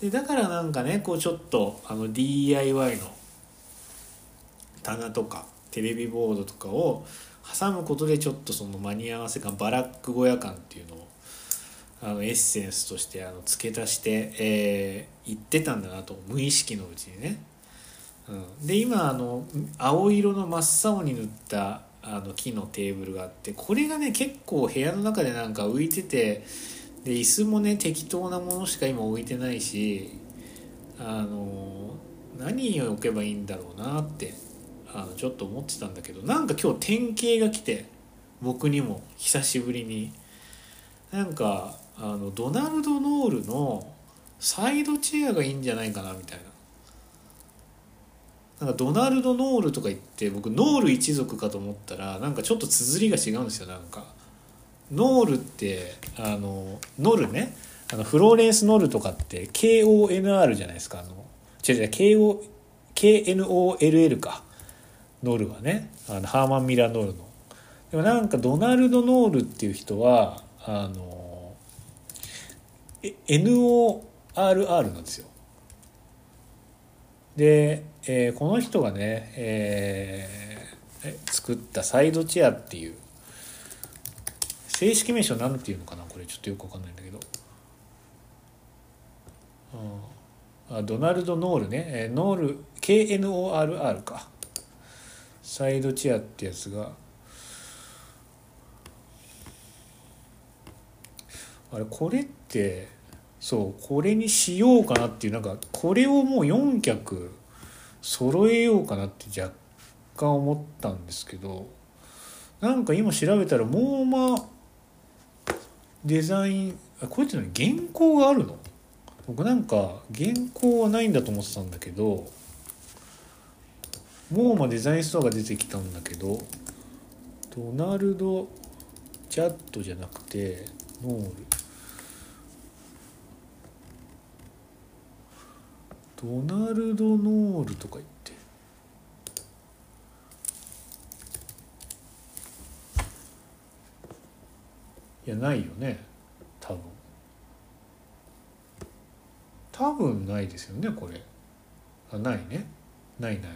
でだからなんかねこうちょっとあの DIY の棚とかテレビボードとかを挟むことでちょっとその間に合わせ感バラック小屋感っていうのをあのエッセンスとしてあの付け足して、えー、言ってたんだなと無意識のうちにね。うん、で今あの青色の真っ青に塗ったあの木のテーブルがあってこれがね結構部屋の中でなんか浮いててで椅子もね適当なものしか今置いてないしあの何を置けばいいんだろうなってあのちょっと思ってたんだけどなんか今日典型が来て僕にも久しぶりに。なんかあのドナルド・ノールのサイドチェアがいいんじゃないかなみたいな。なんかドナルド・ノールとか言って僕ノール一族かと思ったらなんかちょっと綴りが違うんですよなんか。ノールってあのノルね？あのフローレンス・ノールとかって KONR じゃないですか？あの違う違う KO KNOLL か。ノルはね。あのハーマン・ミラー・ノールの。でもなんかドナルド・ノールっていう人はあの NORR なんですよ。で、えー、この人がね、えー、作ったサイドチェアっていう正式名称なんていうのかなこれちょっとよくわかんないんだけど、うん、あドナルド・ノールね、えー、ノール KNORR か。サイドチェアってやつが。あれこれってそうこれにしようかなっていうなんかこれをもう4脚揃えようかなって若干思ったんですけどなんか今調べたらもうまあデザインあこれって原稿があるの？僕なんか原稿はないんだと思ってたんだけどモーマデザインストアが出てきたんだけどドナルド・ジャッドじゃなくてノール。ドナルド・ノールとか言って。いやないよね。多分。多分ないですよねこれ。あないね。ないない。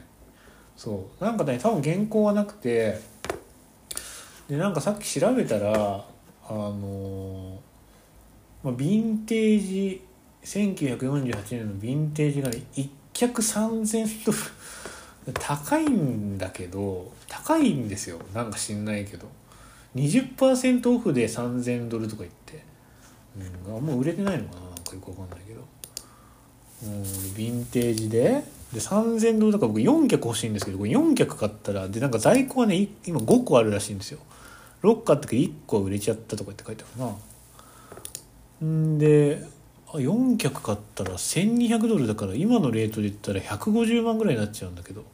そう。なんかね多分原稿はなくてでなんかさっき調べたらあのまあ、ヴィンテージ1948年のヴィンテージがね一脚3000ドル高いんだけど高いんですよ。なんか知んないけど。20%オフで3000ドルとか言って、うん、あんま売れてないのかななんかよくわかんないけど。うんヴィンテージで。で3000ドルだから僕4脚欲しいんですけどこれ4脚買ったらでなんか在庫はね今5個あるらしいんですよ。6個あったけど1個は売れちゃったとかって書いてあるな。んであ4脚買ったら1200ドルだから今のレートで言ったら150万ぐらいになっちゃうんだけど。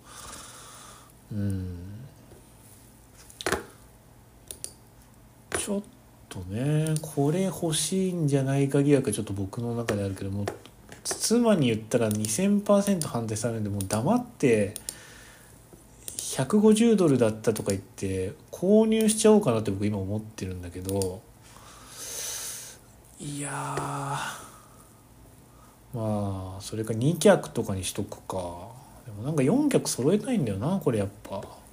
うん。ちょっとねこれ欲しいんじゃないか疑惑はちょっと僕の中であるけども妻に言ったら2000%反対されるんでもう黙って150ドルだったとか言って購入しちゃおうかなって僕今思ってるんだけどいやまあそれか2脚とかにしとくかでもなんか4脚揃えたいんだよなこれやっぱ。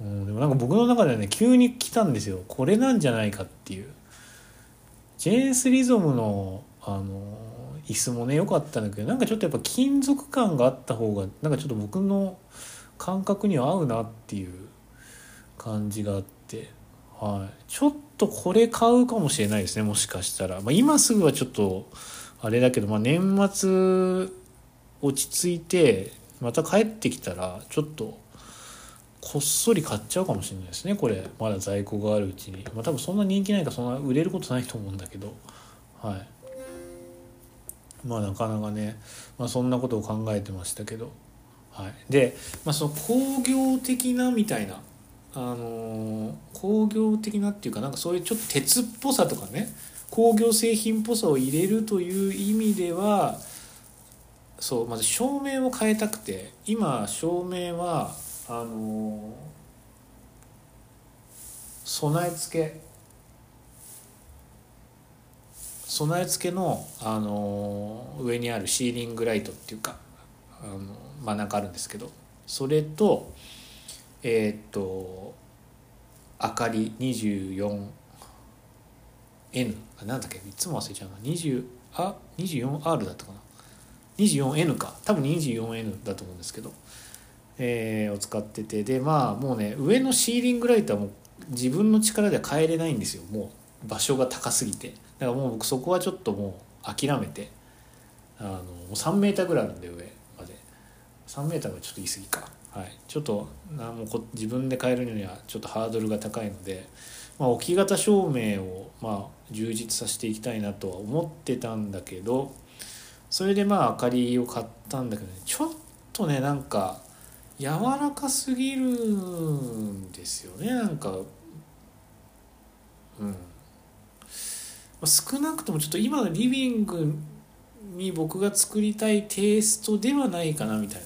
うん、でもなんか僕の中ではね急に来たんですよ。これなんじゃないかっていう。ジェーンス・リゾムのあの椅子もね良かったんだけどなんかちょっとやっぱ金属感があった方がなんかちょっと僕の感覚には合うなっていう感じがあって、はい、ちょっとこれ買うかもしれないですねもしかしたら、まあ、今すぐはちょっとあれだけど、まあ、年末落ち着いてまた帰ってきたらちょっとこっそり買っちゃうかもしれないですねこれ。まだ在庫があるうちに。まあ多分そんな人気ないからそんな売れることないと思うんだけど。はい。まあなかなかね、まあ、そんなことを考えてましたけど。はい。で、まあ、その工業的なみたいなあのー工業的なっていうかなんかそういうちょっと鉄っぽさとかね工業製品っぽさを入れるという意味ではそうまず照明を変えたくて今照明はあの備え付け。備え付けの、あの上にあるシーリングライトっていうかあの真ん中あるんですけどそれとえーっと明かり 24N あなんだっけ？いつも忘れちゃうな。20あ？24R だったかな。24N か。多分 24N だと思うんですけど、えーを使っててでまあもうね上のシーリングライトはもう自分の力では変えれないんですよ。もう場所が高すぎて。だからもう僕そこはちょっともう諦めて。あのもう3メーターぐらいあるんで上まで。3メーターがちょっと言い過ぎか。はい。ちょっとなもうこ自分で変えるにはちょっとハードルが高いので、まあ、置き型照明をまあ充実させていきたいなとは思ってたんだけどそれでまあ明かりを買ったんだけどね。ちょっとねなんか柔らかすぎるんですよねなんか。うん、ま少なくともちょっと今のリビングに僕が作りたいテイストではないかなみたい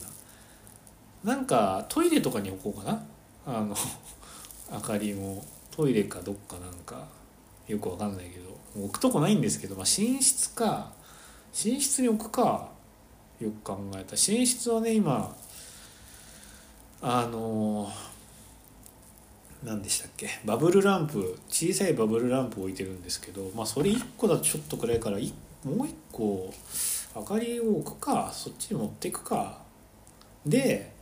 な。なんかトイレとかに置こうかな。あの 明かりもトイレかどっかなんか。よくわかんないけど。置くとこないんですけど、まあ、寝室か。寝室に置くか。よく考えた寝室はね今あの何でしたっけ？バブルランプ小さいバブルランプ置いてるんですけどまあそれ1個だとちょっと暗いからもう1個明かりを置くかそっちに持っていくか。で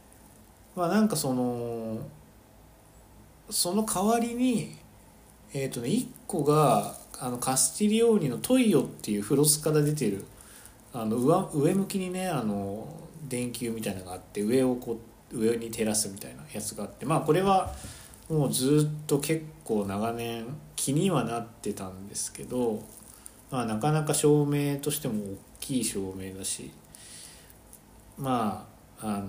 まあなんかそのその代わりにえっ、とね1個があのカスティリオーニのトイオっていうフロスから出てるあの上上向きにねあの電球みたいなのがあって上をこう上に照らすみたいなやつがあってまあこれはもうずっと結構長年気にはなってたんですけどまあ、なかなか照明としても大きい照明だしまああの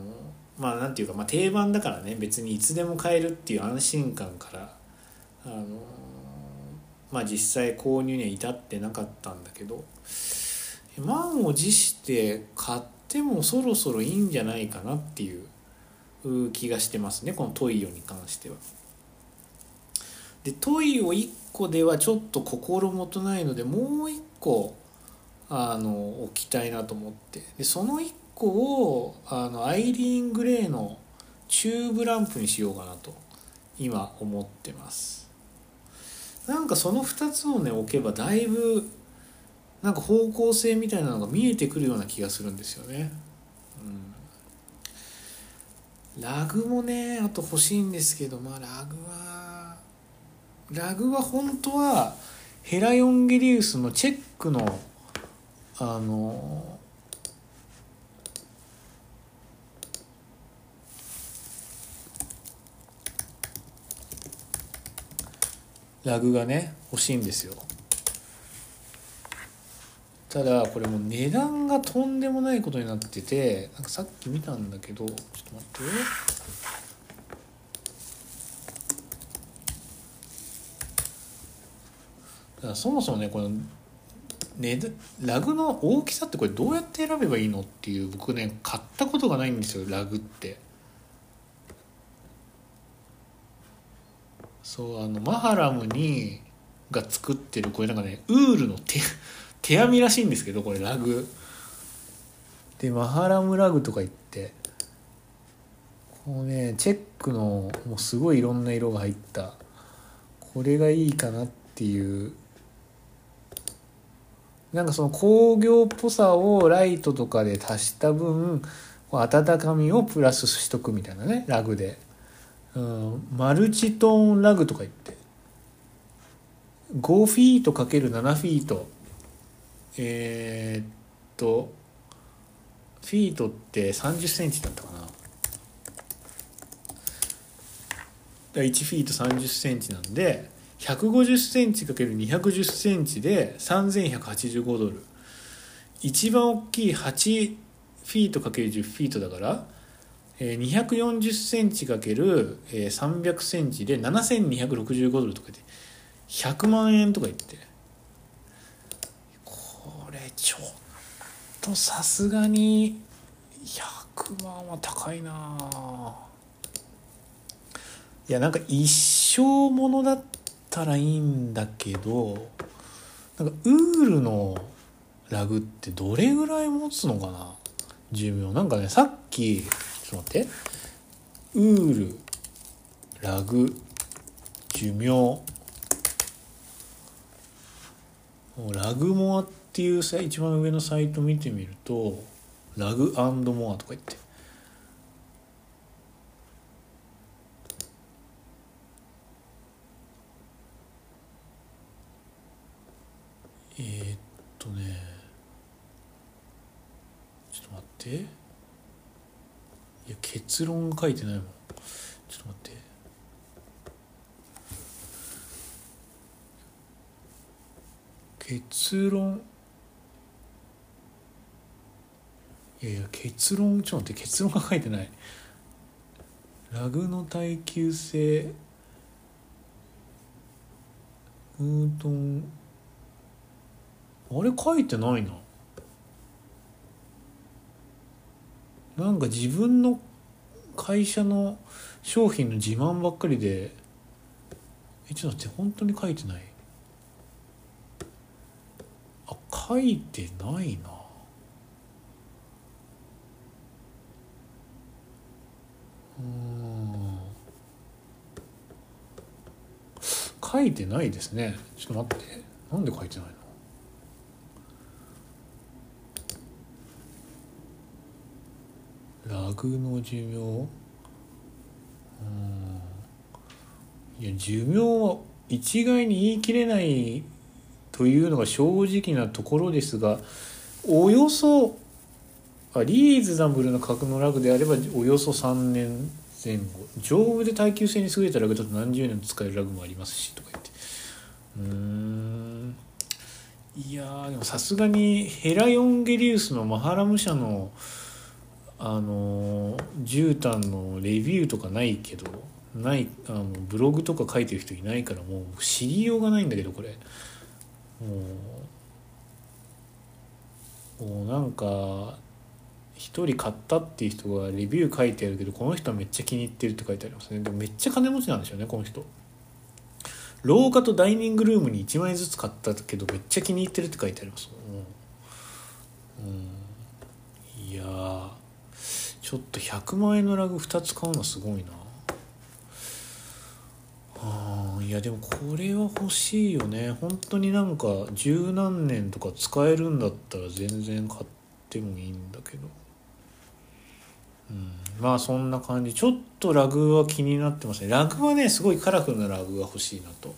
まあなんていうか、まあ、定番だからね別にいつでも買えるっていう安心感からあのまあ実際購入には至ってなかったんだけど満を持して買ってもそろそろいいんじゃないかなっていう気がしてますねこのトイオに関しては。でトイオ1個ではちょっと心もとないのでもう1個あの置きたいなと思って。でその1個をあのアイリーングレーのチューブランプにしようかなと今思ってます。なんかその2つをね置けばだいぶなんか方向性みたいなのが見えてくるような気がするんですよね、うん、ラグもねあと欲しいんですけどまあラグはラグは本当はヘラヨンゲリウスのチェックのあのラグがね欲しいんですよ。ただこれも値段がとんでもないことになっててなんかさっき見たんだけどちょっ待って。だからそもそもねこのねラグの大きさってこれどうやって選べばいいのっていう僕ね買ったことがないんですよラグって。そうあのマハラムにが作ってるこれなんかねウールの手 手編みらしいんですけどこれラグ。でマハラムラグとか言って。このねチェックのもうすごいいろんな色が入った。これがいいかなっていう。なんかその工業っぽさをライトとかで足した分温かみをプラスしとくみたいなねラグで、うん、マルチトーンラグとか言って。5フィート ×7 フィート。えー、っとフィートって3 0センチだったかな1フィート3 0センチなんで150センチ ×210 センチで3185ドル。一番大きい8フィート ×10 フィートだから240センチ ×300 センチで7265ドルとかで100万円とか言って。これちょっとさすがに100万は高いなあいやなんか一生ものだったらいいんだけどなんかウールのラグってどれぐらい持つのかな？寿命。なんかねさっきちょっと待って。ウールラグ寿命。ラグモアっていうさ一番上のサイト見てみるとラグモアとか言って。えー、っとねちょっと待って。いや結論書いてないもん。ちょっと待って。結論。いやいや結論ちょっと待って。結論が書いてない。ラグの耐久性。ウートンあれ書いてないな。なんか自分の会社の商品の自慢ばっかりでえちょっと待って本当に書いてない？あ書いてないな。うん。書いてないですね。ちょっと待って。なんで書いてないの？ラグの寿命？うん。いや寿命は一概に言い切れないというのが正直なところですがおよそあリーズナブルな格のラグであればおよそ3年前後。丈夫で耐久性に優れたラグだと何十年使えるラグもありますしとか言って。うん。いやでもさすがにヘラヨンゲリウスのマハラム社のあの絨毯のレビューとかないけどないあのブログとか書いてる人いないからもう知りようがないんだけどこれ。もうもうなんか一人買ったっていう人がレビュー書いてあるけどこの人はめっちゃ気に入ってるって書いてありますね。でもめっちゃ金持ちなんですよねこの人。廊下とダイニングルームに1枚ずつ買ったけどめっちゃ気に入ってるって書いてあります。うん、うん、いやーちょっと100万円のラグ2つ買うのすごいな。あいやでもこれは欲しいよね。本当になんか十何年とか使えるんだったら全然買ってもいいんだけど。うんまあそんな感じ。ちょっとラグは気になってますね。ラグはねすごいカラフルなラグが欲しいなと。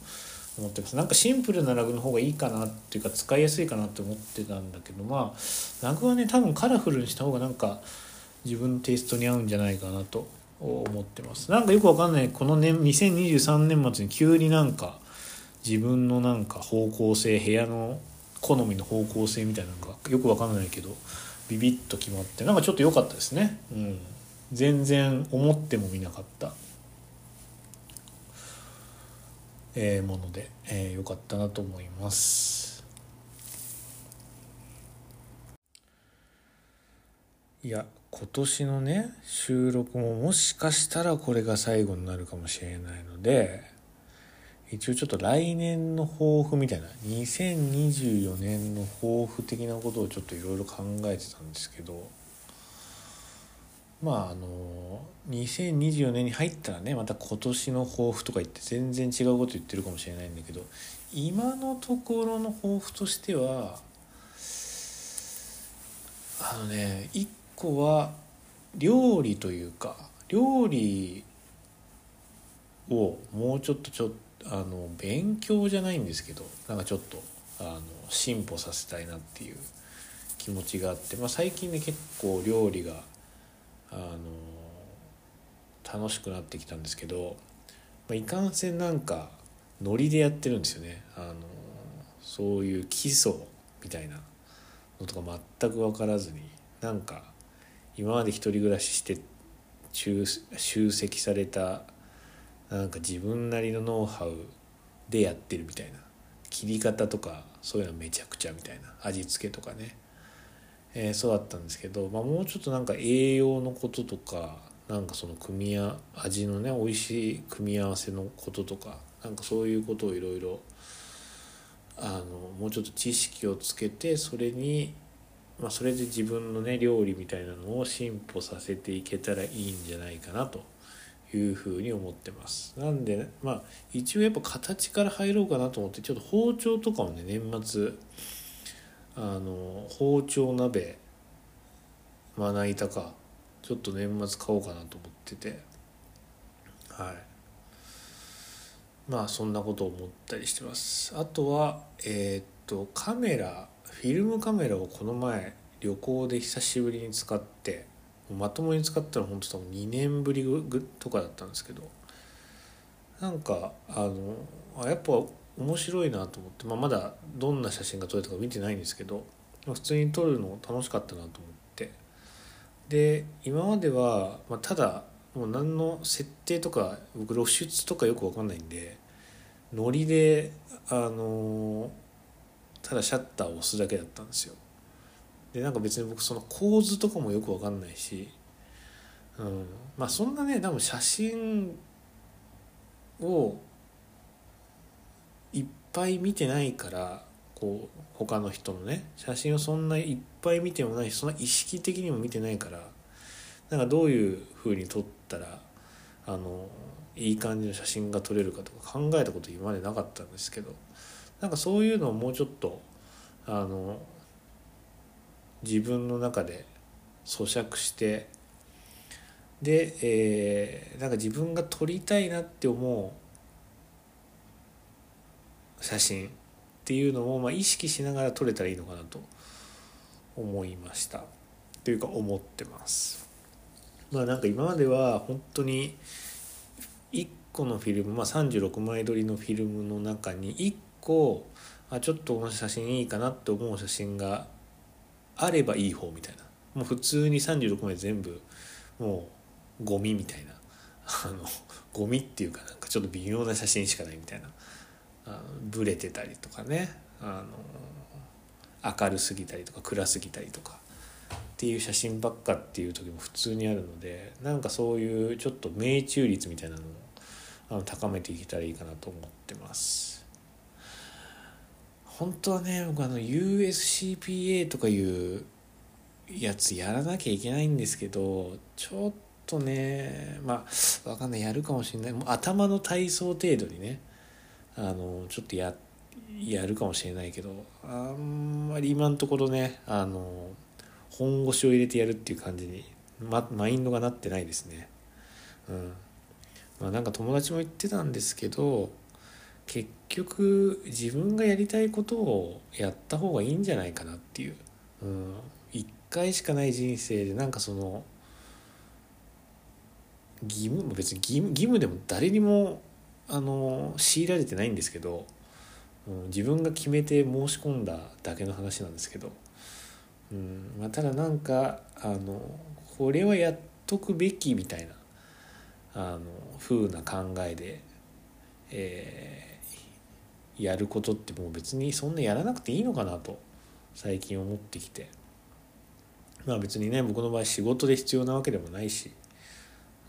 思ってます。なんかシンプルなラグの方がいいかなっていうか使いやすいかなって思ってたんだけどまあラグはね多分カラフルにした方がなんか自分のテイストに合うんじゃないかなと思ってます。なんかよくわかんない。この年2023年末に急になんか自分のなんか方向性部屋の好みの方向性みたいなのがよくわかんないけどビビッと決まってなんかちょっと良かったですね。うん。全然思ってもみなかった。えーもので、えー、かったなと思います。いや今年のね収録ももしかしたらこれが最後になるかもしれないので一応ちょっと来年の抱負みたいな2024年の抱負的なことをちょっといろいろ考えてたんですけどまああの2024年に入ったらねまた今年の抱負とか言って全然違うこと言ってるかもしれないんだけど今のところの抱負としてはあのね一個は料理というか料理をもうちょっとちょあの勉強じゃないんですけどなんかちょっとあの進歩させたいなっていう気持ちがあって、まあ、最近ね結構料理があの楽しくなってきたんですけど、まあ、いかんせんなんかノリでやってるんですよね。あのそういう基礎みたいなのとか全く分からずになんか今まで一人暮らしして集積されたなんか自分なりのノウハウでやってるみたいな。切り方とかそういうのめちゃくちゃみたいな。味付けとかね、えーそうだったんですけど、まあ、もうちょっとなんか栄養のこととかなんかその組み合味のね美味しい組み合わせのこととかなんかそういうことをいろいろあのもうちょっと知識をつけてそれにまあ、それで自分のね料理みたいなのを進歩させていけたらいいんじゃないかなというふうに思ってます。なんでまあ一応やっぱ形から入ろうかなと思ってちょっと包丁とかもね年末あの包丁鍋まな板かちょっと年末買おうかなと思ってて。はい。まあそんなことを思ったりしてます。あとはえーっとカメラフィルムカメラをこの前旅行で久しぶりに使ってまともに使ったら本当多分2年ぶりとかだったんですけどなんかあのあやっぱ面白いなと思って、まあ、まだどんな写真が撮れたか見てないんですけど普通に撮るの楽しかったなと思ってで今までは、まあ、ただもう何の設定とか僕露出とかよく分かんないんでノリであのただシャッターを押すだけだったんですよ。でなんか別に僕その構図とかもよく分かんないし、うん、まあそんなね多分写真をいっぱい見てないからこう他の人のね写真をそんないっぱい見てもないしそんな意識的にも見てないからなんかどういう風に撮ったらあのいい感じの写真が撮れるかとか考えたこと今までなかったんですけどなんかそういうのをもうちょっとあの自分の中で咀嚼してで、えーなんか自分が撮りたいなって思う写真っていうのを、まあ、意識しながら撮れたらいいのかなと思いました。というか思ってます。まあなんか今までは本当に1個のフィルム、まあ、36枚撮りのフィルムの中に1個あちょっとこの写真いいかなって思う写真があればいい方みたいな。もう普通に36枚全部もうゴミみたいな。あのゴミっていうかなんかちょっと微妙な写真しかないみたいな。あのブレてたりとかね。あの明るすぎたりとか暗すぎたりとかっていう写真ばっかっていう時も普通にあるのでなんかそういうちょっと命中率みたいなのをあの高めていけたらいいかなと思ってます。本当はね僕あの USCPA とかいうやつやらなきゃいけないんですけどちょっとねまあわかんないやるかもしれないもう頭の体操程度にねあのちょっとややるかもしれないけどあんまり今のところねあの本腰を入れてやるっていう感じに、ま、マインドがなってないですね。うんまあ、なんか友達も言ってたんですけど結局自分がやりたいことをやった方がいいんじゃないかなっていう、うん、一回しかない人生でなんかその義務も別に義務義務でも誰にもあの強いられてないんですけど、うん、自分が決めて申し込んだだけの話なんですけど、うんまあ、ただなんかあのこれはやっとくべきみたいなあの風な考えで、えーやることってもう別にそんなやらなくていいのかなと最近思ってきて。まあ別にね僕の場合仕事で必要なわけでもないし、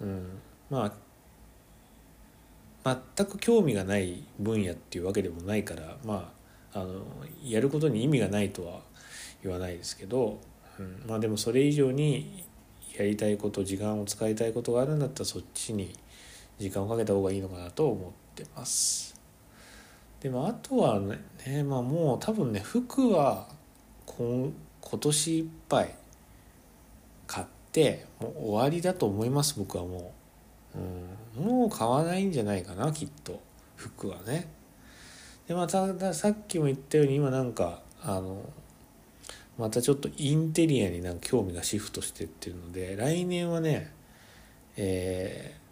うん、まあ全く興味がない分野っていうわけでもないからまああのやることに意味がないとは言わないですけど、うん、まあでもそれ以上にやりたいこと時間を使いたいことがあるんだったらそっちに時間をかけた方がいいのかなと思ってます。でもあとはね、まあ、もう多分ね服は今今年いっぱい買ってもう終わりだと思います僕はもう、うん、もう買わないんじゃないかなきっと服はね。でまたださっきも言ったように今なんかあのまたちょっとインテリアになんか興味がシフトしてってるので来年はね、えー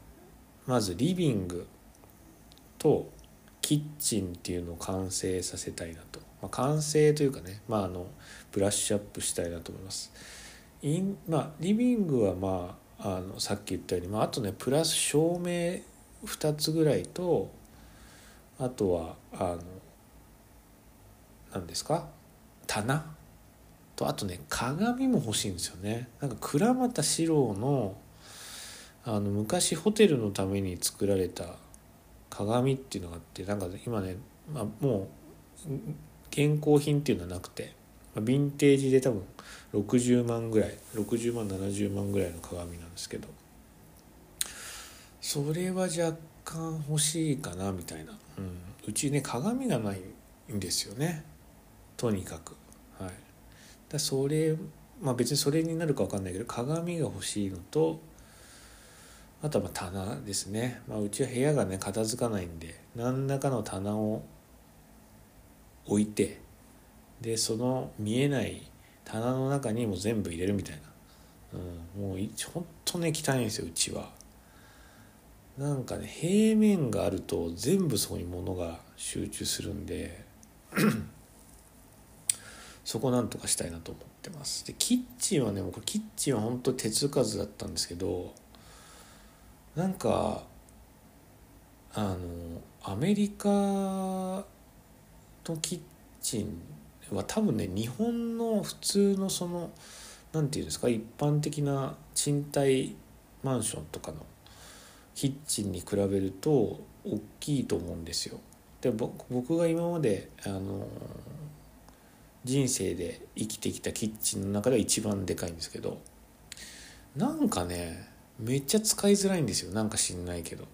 まずリビングとキッチンっていうのを完成させたいなと、まあ、完成というかね、まあ、あのブラッシュアップしたいなと思います。インまあ、リビングは、まあ、あのさっき言ったように、まあ、あとねプラス照明2つぐらいとあとはあの何ですか？棚。とあとね鏡も欲しいんですよね。なんか倉俣史郎のあの昔ホテルのために作られた鏡っていうのがあってなんか今ね、まあ、もう現行品っていうのはなくてまあヴィンテージで多分60万ぐらい60万70万ぐらいの鏡なんですけどそれは若干欲しいかなみたいな、うん、うちね鏡がないんですよね。とにかく。はい。だそれまあ別にそれになるか分かんないけど鏡が欲しいのとあとは棚ですね、まあ、うちは部屋がね片付かないんで何らかの棚を置いてでその見えない棚の中にも全部入れるみたいな、うん、もういほんとね汚いんですようちは。なんかね平面があると全部そこに物が集中するんで そこなんとかしたいなと思ってます。でキッチンはね僕キッチンは本当手つかずだったんですけどなんかあのアメリカのキッチンは多分ね日本の普通のそのなんていうんですか一般的な賃貸マンションとかのキッチンに比べると大きいと思うんですよ。で僕が今まであの人生で生きてきたキッチンの中では一番でかいんですけどなんかねめっちゃ使いづらいんですよ。なんか知んないけど。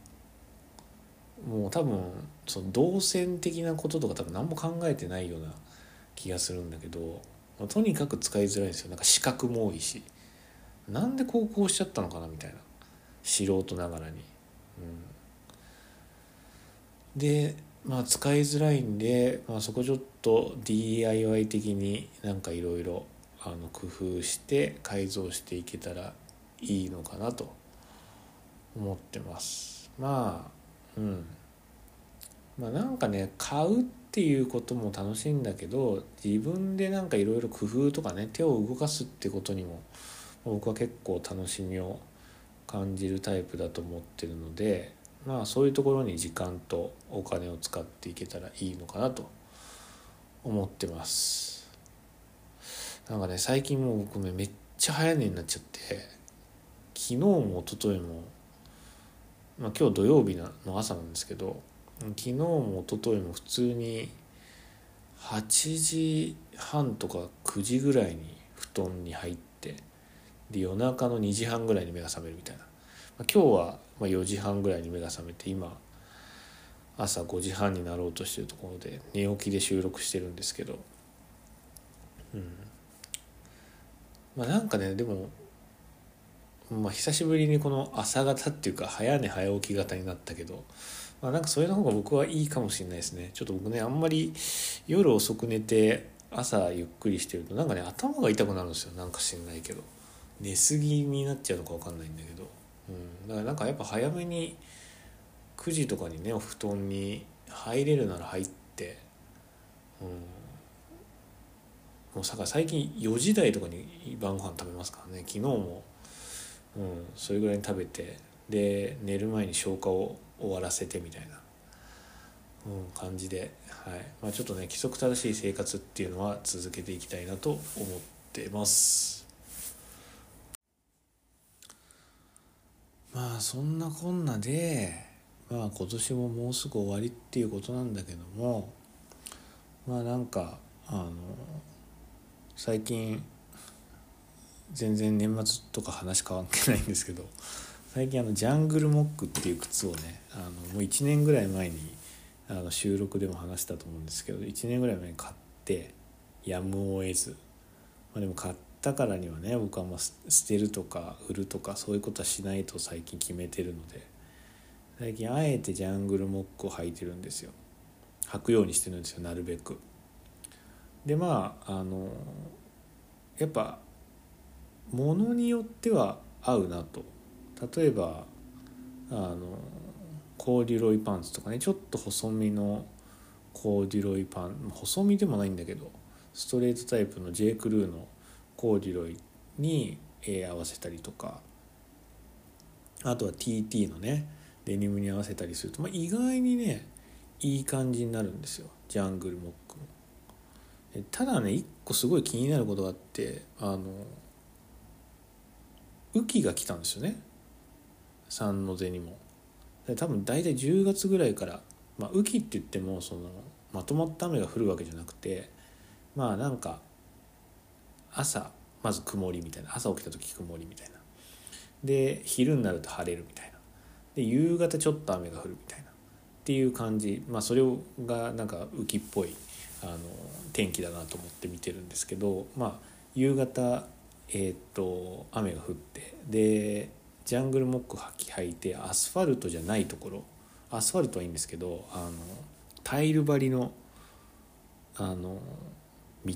もう多分その動線的なこととか多分何も考えてないような気がするんだけどとにかく使いづらいんですよ。なんか資格も多いし。なんで高校しちゃったのかなみたいな。素人ながらに、うん、でまあ使いづらいんで、まあ、そこちょっと DIY 的になんかいろいろ工夫して改造していけたらいいのかなと思ってます。まあうん。まあなんかね買うっていうことも楽しいんだけど自分でなんかいろいろ工夫とかね手を動かすってことにも僕は結構楽しみを感じるタイプだと思ってるのでまあそういうところに時間とお金を使っていけたらいいのかなと思ってます。なんかね最近もう僕めっちゃ早寝になっちゃって。昨日も一昨日もまあ今日土曜日の朝なんですけど昨日も一昨日も普通に8時半とか9時ぐらいに布団に入ってで夜中の2時半ぐらいに目が覚めるみたいな、まあ、今日はま4時半ぐらいに目が覚めて今朝5時半になろうとしてるところで寝起きで収録してるんですけど。うん。まあなんかねでもまあ久しぶりにこの朝方っていうか早寝早起き型になったけどまあ、なんかそれの方が僕はいいかもしれないですね。ちょっと僕ねあんまり夜遅く寝て朝ゆっくりしてるとなんかね頭が痛くなるんですよ。なんか知んないけど。寝すぎになっちゃうのか分かんないんだけど、うん、だからなんかやっぱ早めに9時とかにねお布団に入れるなら入って、うん、もうさか最近4時台とかに晩ご飯食べますからね。昨日も、うん、それぐらいに食べてで寝る前に消化を終わらせてみたいな、うん、感じで、はい。まあ、ちょっとね規則正しい生活っていうのは続けていきたいなと思ってます。まあそんなこんなでまあ今年ももうすぐ終わりっていうことなんだけどもまあなんかあの最近全然年末とか話変わってないんですけど 最近あのジャングルモックっていう靴をねあのもう1年ぐらい前にあの収録でも話したと思うんですけど1年ぐらい前に買ってやむを得ず、まあ、でも買ったからにはね僕はま捨てるとか売るとかそういうことはしないと最近決めてるので最近あえてジャングルモックを履いてるんですよ。履くようにしてるんですよなるべく。でまああのやっぱものによっては合うなと例えばあのコーデュロイパンツとかねちょっと細身のコーデュロイパン細身でもないんだけどストレートタイプの J. クルーのコーデュロイに、えー、合わせたりとかあとは TT のねデニムに合わせたりすると、まあ、意外にねいい感じになるんですよジャングルモックも。ただね一個すごい気になることがあってあの雨季が来たんですよね。三の瀬にも。多分大体10月ぐらいから、まあ、雨季って言ってもそのまとまった雨が降るわけじゃなくてまあなんか朝まず曇りみたいな朝起きた時曇りみたいな。で昼になると晴れるみたいな。で夕方ちょっと雨が降るみたいな。っていう感じ。まあそれがなんか雨季っぽいあの天気だなと思って見てるんですけどまあ夕方えー、っと雨が降ってでジャングルモック履き履いてアスファルトじゃないところアスファルトはいいんですけどあのタイル張りのあの道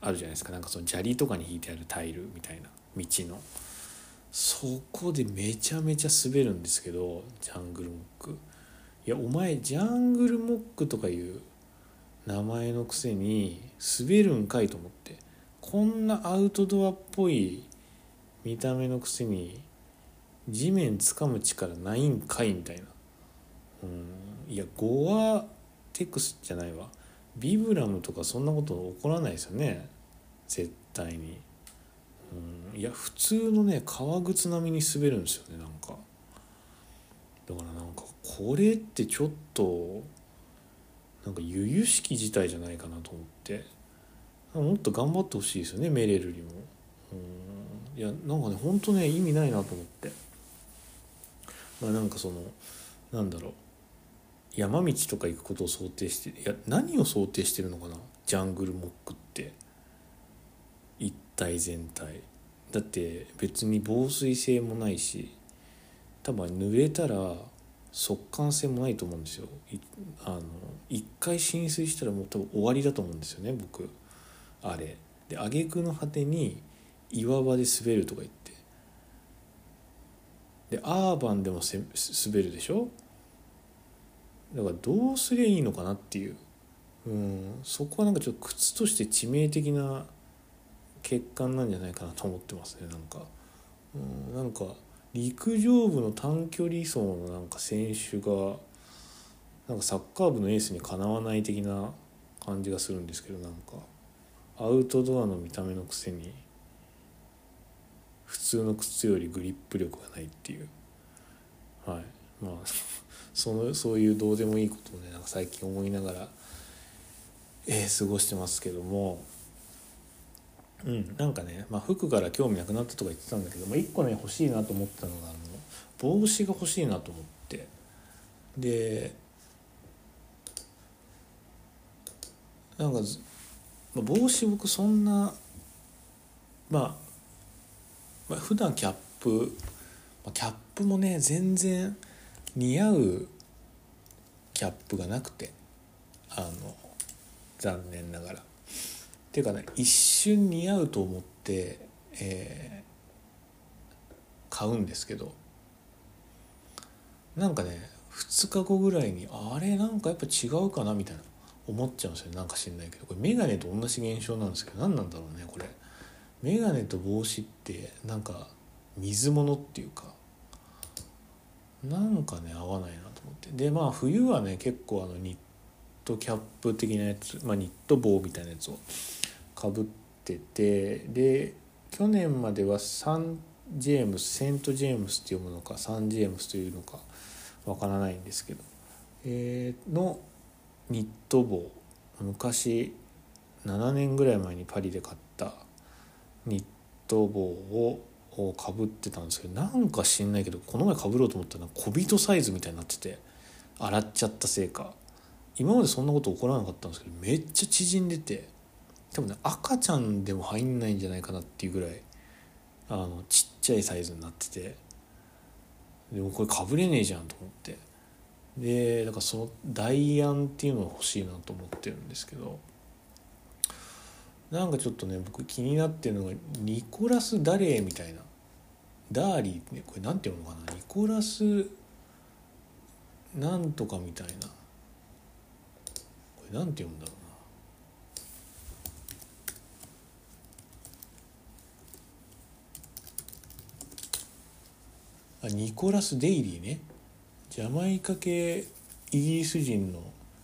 あるじゃないですか。なんかその砂利とかに引いてあるタイルみたいな道の。そこでめちゃめちゃ滑るんですけどジャングルモック。いやお前ジャングルモックとかいう名前のくせに滑るんかいと思って。こんなアウトドアっぽい見た目のくせに地面掴む力ないんかいみたいな。うん。いやゴアテクスじゃないわ。ビブラムとかそんなこと起こらないですよね。絶対に。うん。いや普通のね革靴並みに滑るんですよねなんか。だからなんかこれってちょっとなんか由々しき事態じゃないかなと思って。もっと頑張ってほしいですよねメレルにも。いやなんかねほんとね意味ないなと思って。まあなんかそのなんだろう。山道とか行くことを想定していや何を想定してるのかなジャングルモックって。一体全体。だって別に防水性もないし多分濡れたら速乾性もないと思うんですよ。あの一回浸水したらもう多分終わりだと思うんですよね僕。あれ。で挙句の果てに岩場で滑るとか言って。でアーバンでもせ滑るでしょ？だからどうすりゃいいのかなっていう。うん、そこはなんかちょっと靴として致命的な欠陥なんじゃないかなと思ってますねなんか、うん、なんか陸上部の短距離走のなんか選手がなんかサッカー部のエースにかなわない的な感じがするんですけどなんか。アウトドアの見た目のくせに普通の靴よりグリップ力がないっていう。はい。まあ そのそういうどうでもいいことをねなんか最近思いながら、えー過ごしてますけども。うんなんかね、まあ、服から興味なくなったとか言ってたんだけど、まあ、1個ね欲しいなと思ったのがあの帽子が欲しいなと思って。でなんか、帽子僕そんなまあまあ普段キャップ、ま、キャップもね全然似合うキャップがなくてあの残念ながら。っていうかね一瞬似合うと思って、えー買うんですけどなんかね2日後ぐらいにあれなんかやっぱ違うかなみたいな思っちゃうんですよなんか知んないけど。これ眼鏡と同じ現象なんですけど。何なんだろうねこれ。眼鏡と帽子ってなんか水物っていうか。なんかね合わないなと思って。でまあ冬はね結構あのニットキャップ的なやつ、まあ、ニット帽みたいなやつをかぶってて。で去年まではサンジェームスセントジェームスっていうものかサンジェームスというのかわからないんですけど、えーのニット帽。昔7年ぐらい前にパリで買ったニット帽をかぶってたんですけどなんか知んないけどこの前かぶろうと思ったら小人サイズみたいになってて洗っちゃったせいか。今までそんなこと起こらなかったんですけどめっちゃ縮んでて多分ね赤ちゃんでも入んないんじゃないかなっていうぐらいあのちっちゃいサイズになっててでもこれかぶれねえじゃんと思って。でだからその代案っていうのが欲しいなと思ってるんですけどなんかちょっとね僕気になってるのがニコラス・ダレーみたいなダーリーねこれなんていうのかなニコラスなんとかみたいなこれなんて読むんだろうな。あニコラス・デイリーね。ジャマイカ系イギリス人の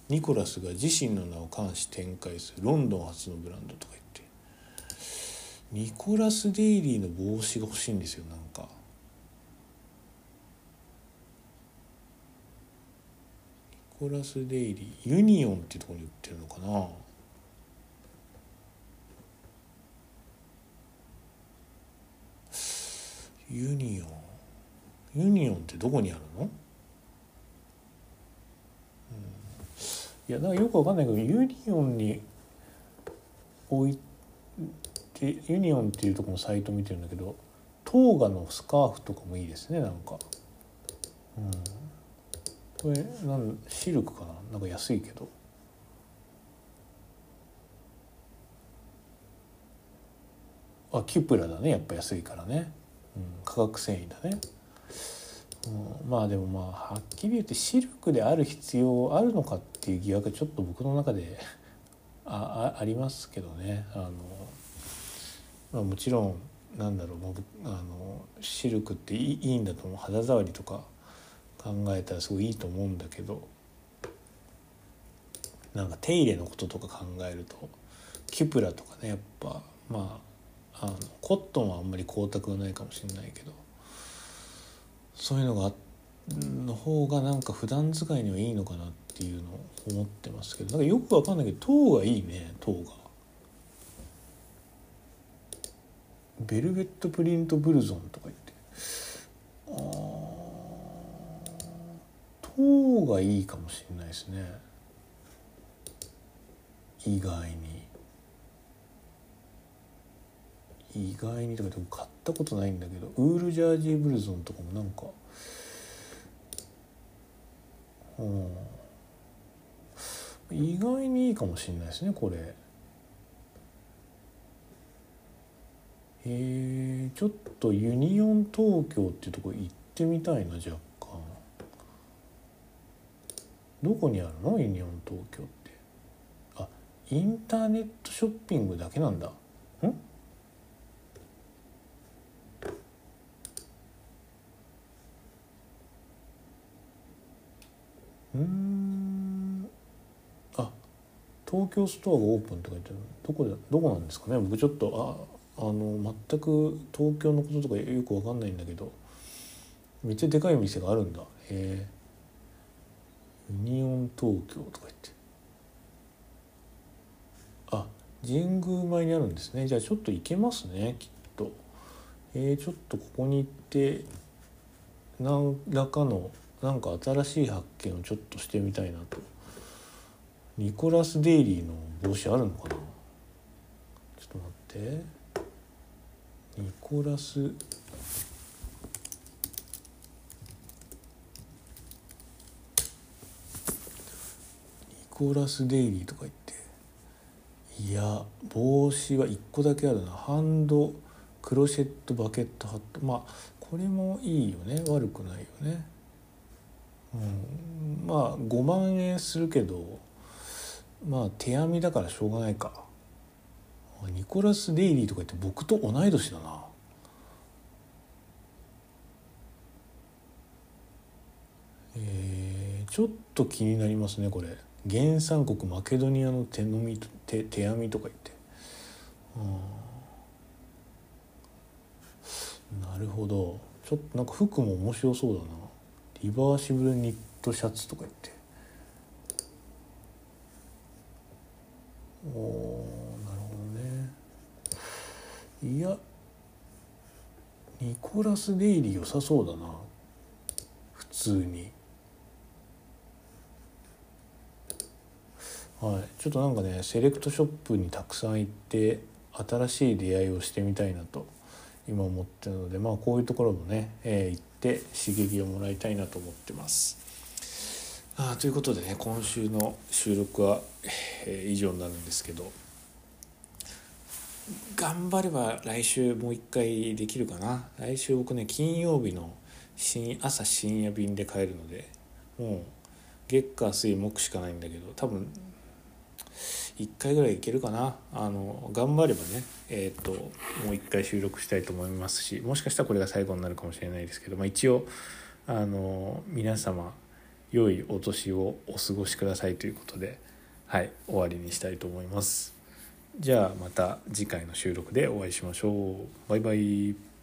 ニコラスが自身の名を冠し展開するロンドン発のブランドとか言って。ニコラス・デイリーの帽子が欲しいんですよなんか。ニコラス・デイリーユニオンっていうところに売ってるのかな。ユニオン。ユニオンってどこにあるの？いやだかよくわかんないけどユニオンに置いてユニオンっていうところのサイト見てるんだけどトーガのスカーフとかもいいですねなんか。うん。これなんシルクかな？なんか安いけど。あキュプラだね。やっぱ安いからね、うん、化学繊維だね。うん、まあでもまあはっきり言ってシルクである必要あるのかってていう疑惑はちょっと僕の中で ああありますけどね。あの、まあ、もちろんなんだろうまああのシルクっていいいいんだと思う。肌触りとか考えたらすごいいいと思うんだけどなんか手入れのこととか考えるとキュプラとかねやっぱまああのコットンはあんまり光沢がないかもしれないけどそういうのがの方がなんか普段使いにはいいのかなってていうのを思ってますけどなんかよくわかんないけど糖がいいね糖が。ベルベットプリントブルゾンとか言ってあー糖がいいかもしれないですね。意外に。意外にとかでも買ったことないんだけどウールジャージーブルゾンとかもなんかうん。意外にいいかもしれないですねこれ。えー、ちょっとユニオン東京っていうとこ行ってみたいな若干。どこにあるの？ユニオン東京って。あインターネットショッピングだけなんだ。ん？うん。東京ストアがオープンって書いてどこでどこなんですかね？僕ちょっとああの全く東京のこととかよくわかんないんだけどめっちゃでかい店があるんだ。へえ。ユニオン東京とか言って。あ神宮前にあるんですね。じゃあちょっと行けますねきっと。えー、ちょっとここに行って何らかのなんか新しい発見をちょっとしてみたいなと。ニコラス・デイリーの帽子あるのかな？ちょっと待って。ニコラス。ニコラス・デイリーとか言って。いや帽子は1個だけあるな。ハンドクロシェットバケットハット。まあこれもいいよね。悪くないよね。うん。まあ5万円するけど。まあ手編みだからしょうがないか。ニコラス・デイリーとか言って僕と同い年だな。えー、ちょっと気になりますねこれ。原産国マケドニアの手のみ手手編みとか言って。なるほど。ちょっとなんか服も面白そうだな。リバーシブルニットシャツとか言って。おなるほどね。いやニコラス・デイリー良さそうだな。普通に。はい。ちょっとなんかねセレクトショップにたくさん行って新しい出会いをしてみたいなと今思ってるのでまあこういうところもね、えー、行って刺激をもらいたいなと思ってます。あということでね今週の収録は、え、以上になるんですけど。頑張れば来週もう一回できるかな。来週僕ね金曜日の新朝深夜便で帰るのでもう月火水木しかないんだけど多分1回ぐらいいけるかな。あの頑張ればねえっ、ー、ともう1回収録したいと思いますしもしかしたらこれが最後になるかもしれないですけど、まあ、一応あの皆様良いお年をお過ごしくださいということではい終わりにしたいと思います。じゃあまた次回の収録でお会いしましょう。バイバイ。